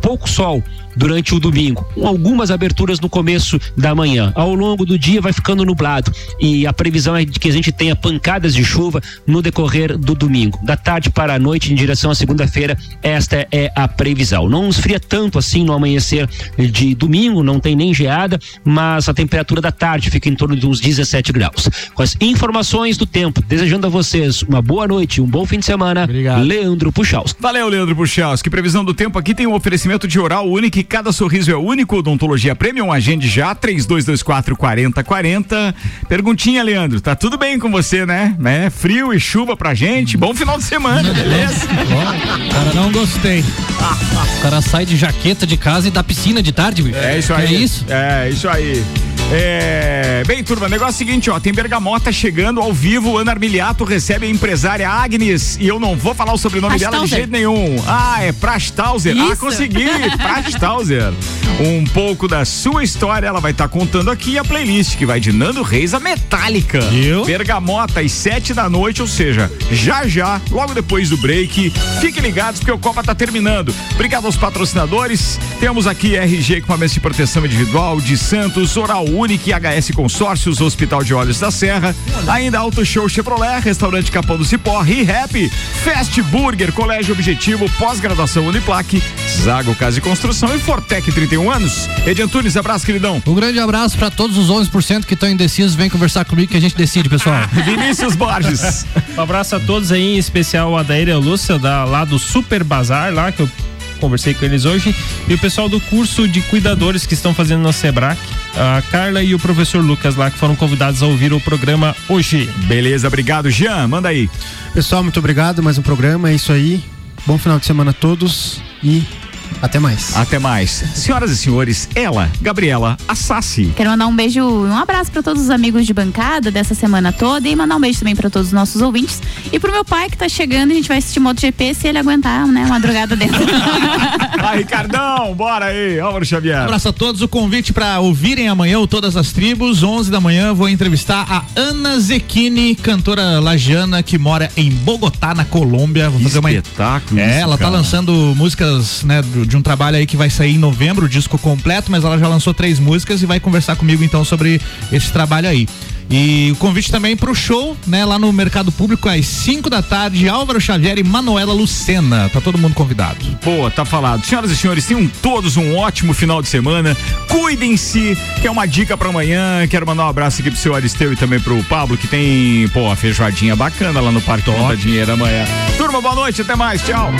Pouco sol durante o domingo, com algumas aberturas no começo da manhã. Ao longo do dia vai ficando nublado e a previsão é de que a gente tenha pancadas de chuva no decorrer do domingo. Da tarde para a noite, em direção à segunda-feira, esta é a previsão. Não esfria tanto assim no amanhecer de domingo, não tem nem geada, mas a temperatura da tarde fica em torno de uns 17 graus. Com as informações do tempo, desejando a vocês uma boa noite, um bom fim de semana. Obrigado. Leandro Puxaus. Valeu, Leandro Puchalski. Previsão do tempo aqui tem um oferecimento de oral único cada sorriso é único. Odontologia Premium, agende já, 3224 4040. Perguntinha, Leandro, tá tudo bem com você, né? né? Frio e chuva pra gente. Bom final de semana, beleza? Cara, não gostei. O cara sai de jaqueta de casa e da piscina de tarde, bicho. É isso aí. É isso? É isso aí. É, bem, turma, negócio é o seguinte, ó, tem Bergamota chegando ao vivo, Ana Armiliato recebe a empresária Agnes e eu não vou falar o sobrenome dela de jeito nenhum. Ah, é Prashtauser. Ah, Isso. consegui, Prashtauser. Um pouco da sua história ela vai estar contando aqui a playlist que vai de Nando Reis a Metallica. Eu? Bergamota às sete da noite, ou seja, já já, logo depois do break. Fiquem ligados porque o Copa tá terminando. Obrigado aos patrocinadores. Temos aqui RG Equipamentos de Proteção Individual de Santos, Oral Unique, HS Consórcios, Hospital de Olhos da Serra. Ainda Auto Show Chevrolet, Restaurante Capão do Cipó, ReHap, Fast Burger, Colégio Objetivo, Pós-Graduação Uniplaque, Zago Casa e Construção e Fortec 31 anos. Edi Antunes, abraço, queridão. Um grande abraço para todos os 11% que estão indecisos. Vem conversar comigo que a gente decide, pessoal. Vinícius Borges. Um abraço a todos aí, em especial a Daíra Lúcia, da, lá do Super Bazar, lá que eu conversei com eles hoje, e o pessoal do curso de cuidadores que estão fazendo no Sebrac, a Carla e o professor Lucas lá, que foram convidados a ouvir o programa hoje. Beleza, obrigado. Jean, manda aí. Pessoal, muito obrigado. Mais um programa, é isso aí. Bom final de semana a todos e até mais. Até mais. Senhoras e senhores, ela, Gabriela Assassi. Quero mandar um beijo, um abraço para todos os amigos de bancada dessa semana toda e mandar um beijo também para todos os nossos ouvintes e pro meu pai que tá chegando, a gente vai assistir MotoGP se ele aguentar, né, madrugada dentro. Vai, Ricardão, bora aí, Álvaro Xavier. Um abraço a todos. O convite para ouvirem amanhã o Todas as Tribos, 11 da manhã, vou entrevistar a Ana Zecchini, cantora lagiana que mora em Bogotá, na Colômbia. Vou fazer uma espetáculo. É, isso, ela tá cara. lançando músicas, né, de um trabalho aí que vai sair em novembro, o disco completo, mas ela já lançou três músicas e vai conversar comigo então sobre esse trabalho aí. E o convite também pro show, né, lá no Mercado Público às 5 da tarde, Álvaro Xavier e Manuela Lucena. Tá todo mundo convidado. Pô, tá falado. Senhoras e senhores, tenham todos um ótimo final de semana. Cuidem-se, que é uma dica pra amanhã. Quero mandar um abraço aqui pro seu Aristeu e também pro Pablo, que tem, pô, a feijoadinha bacana lá no Parque Conta Dinheiro amanhã. Turma, boa noite, até mais, tchau.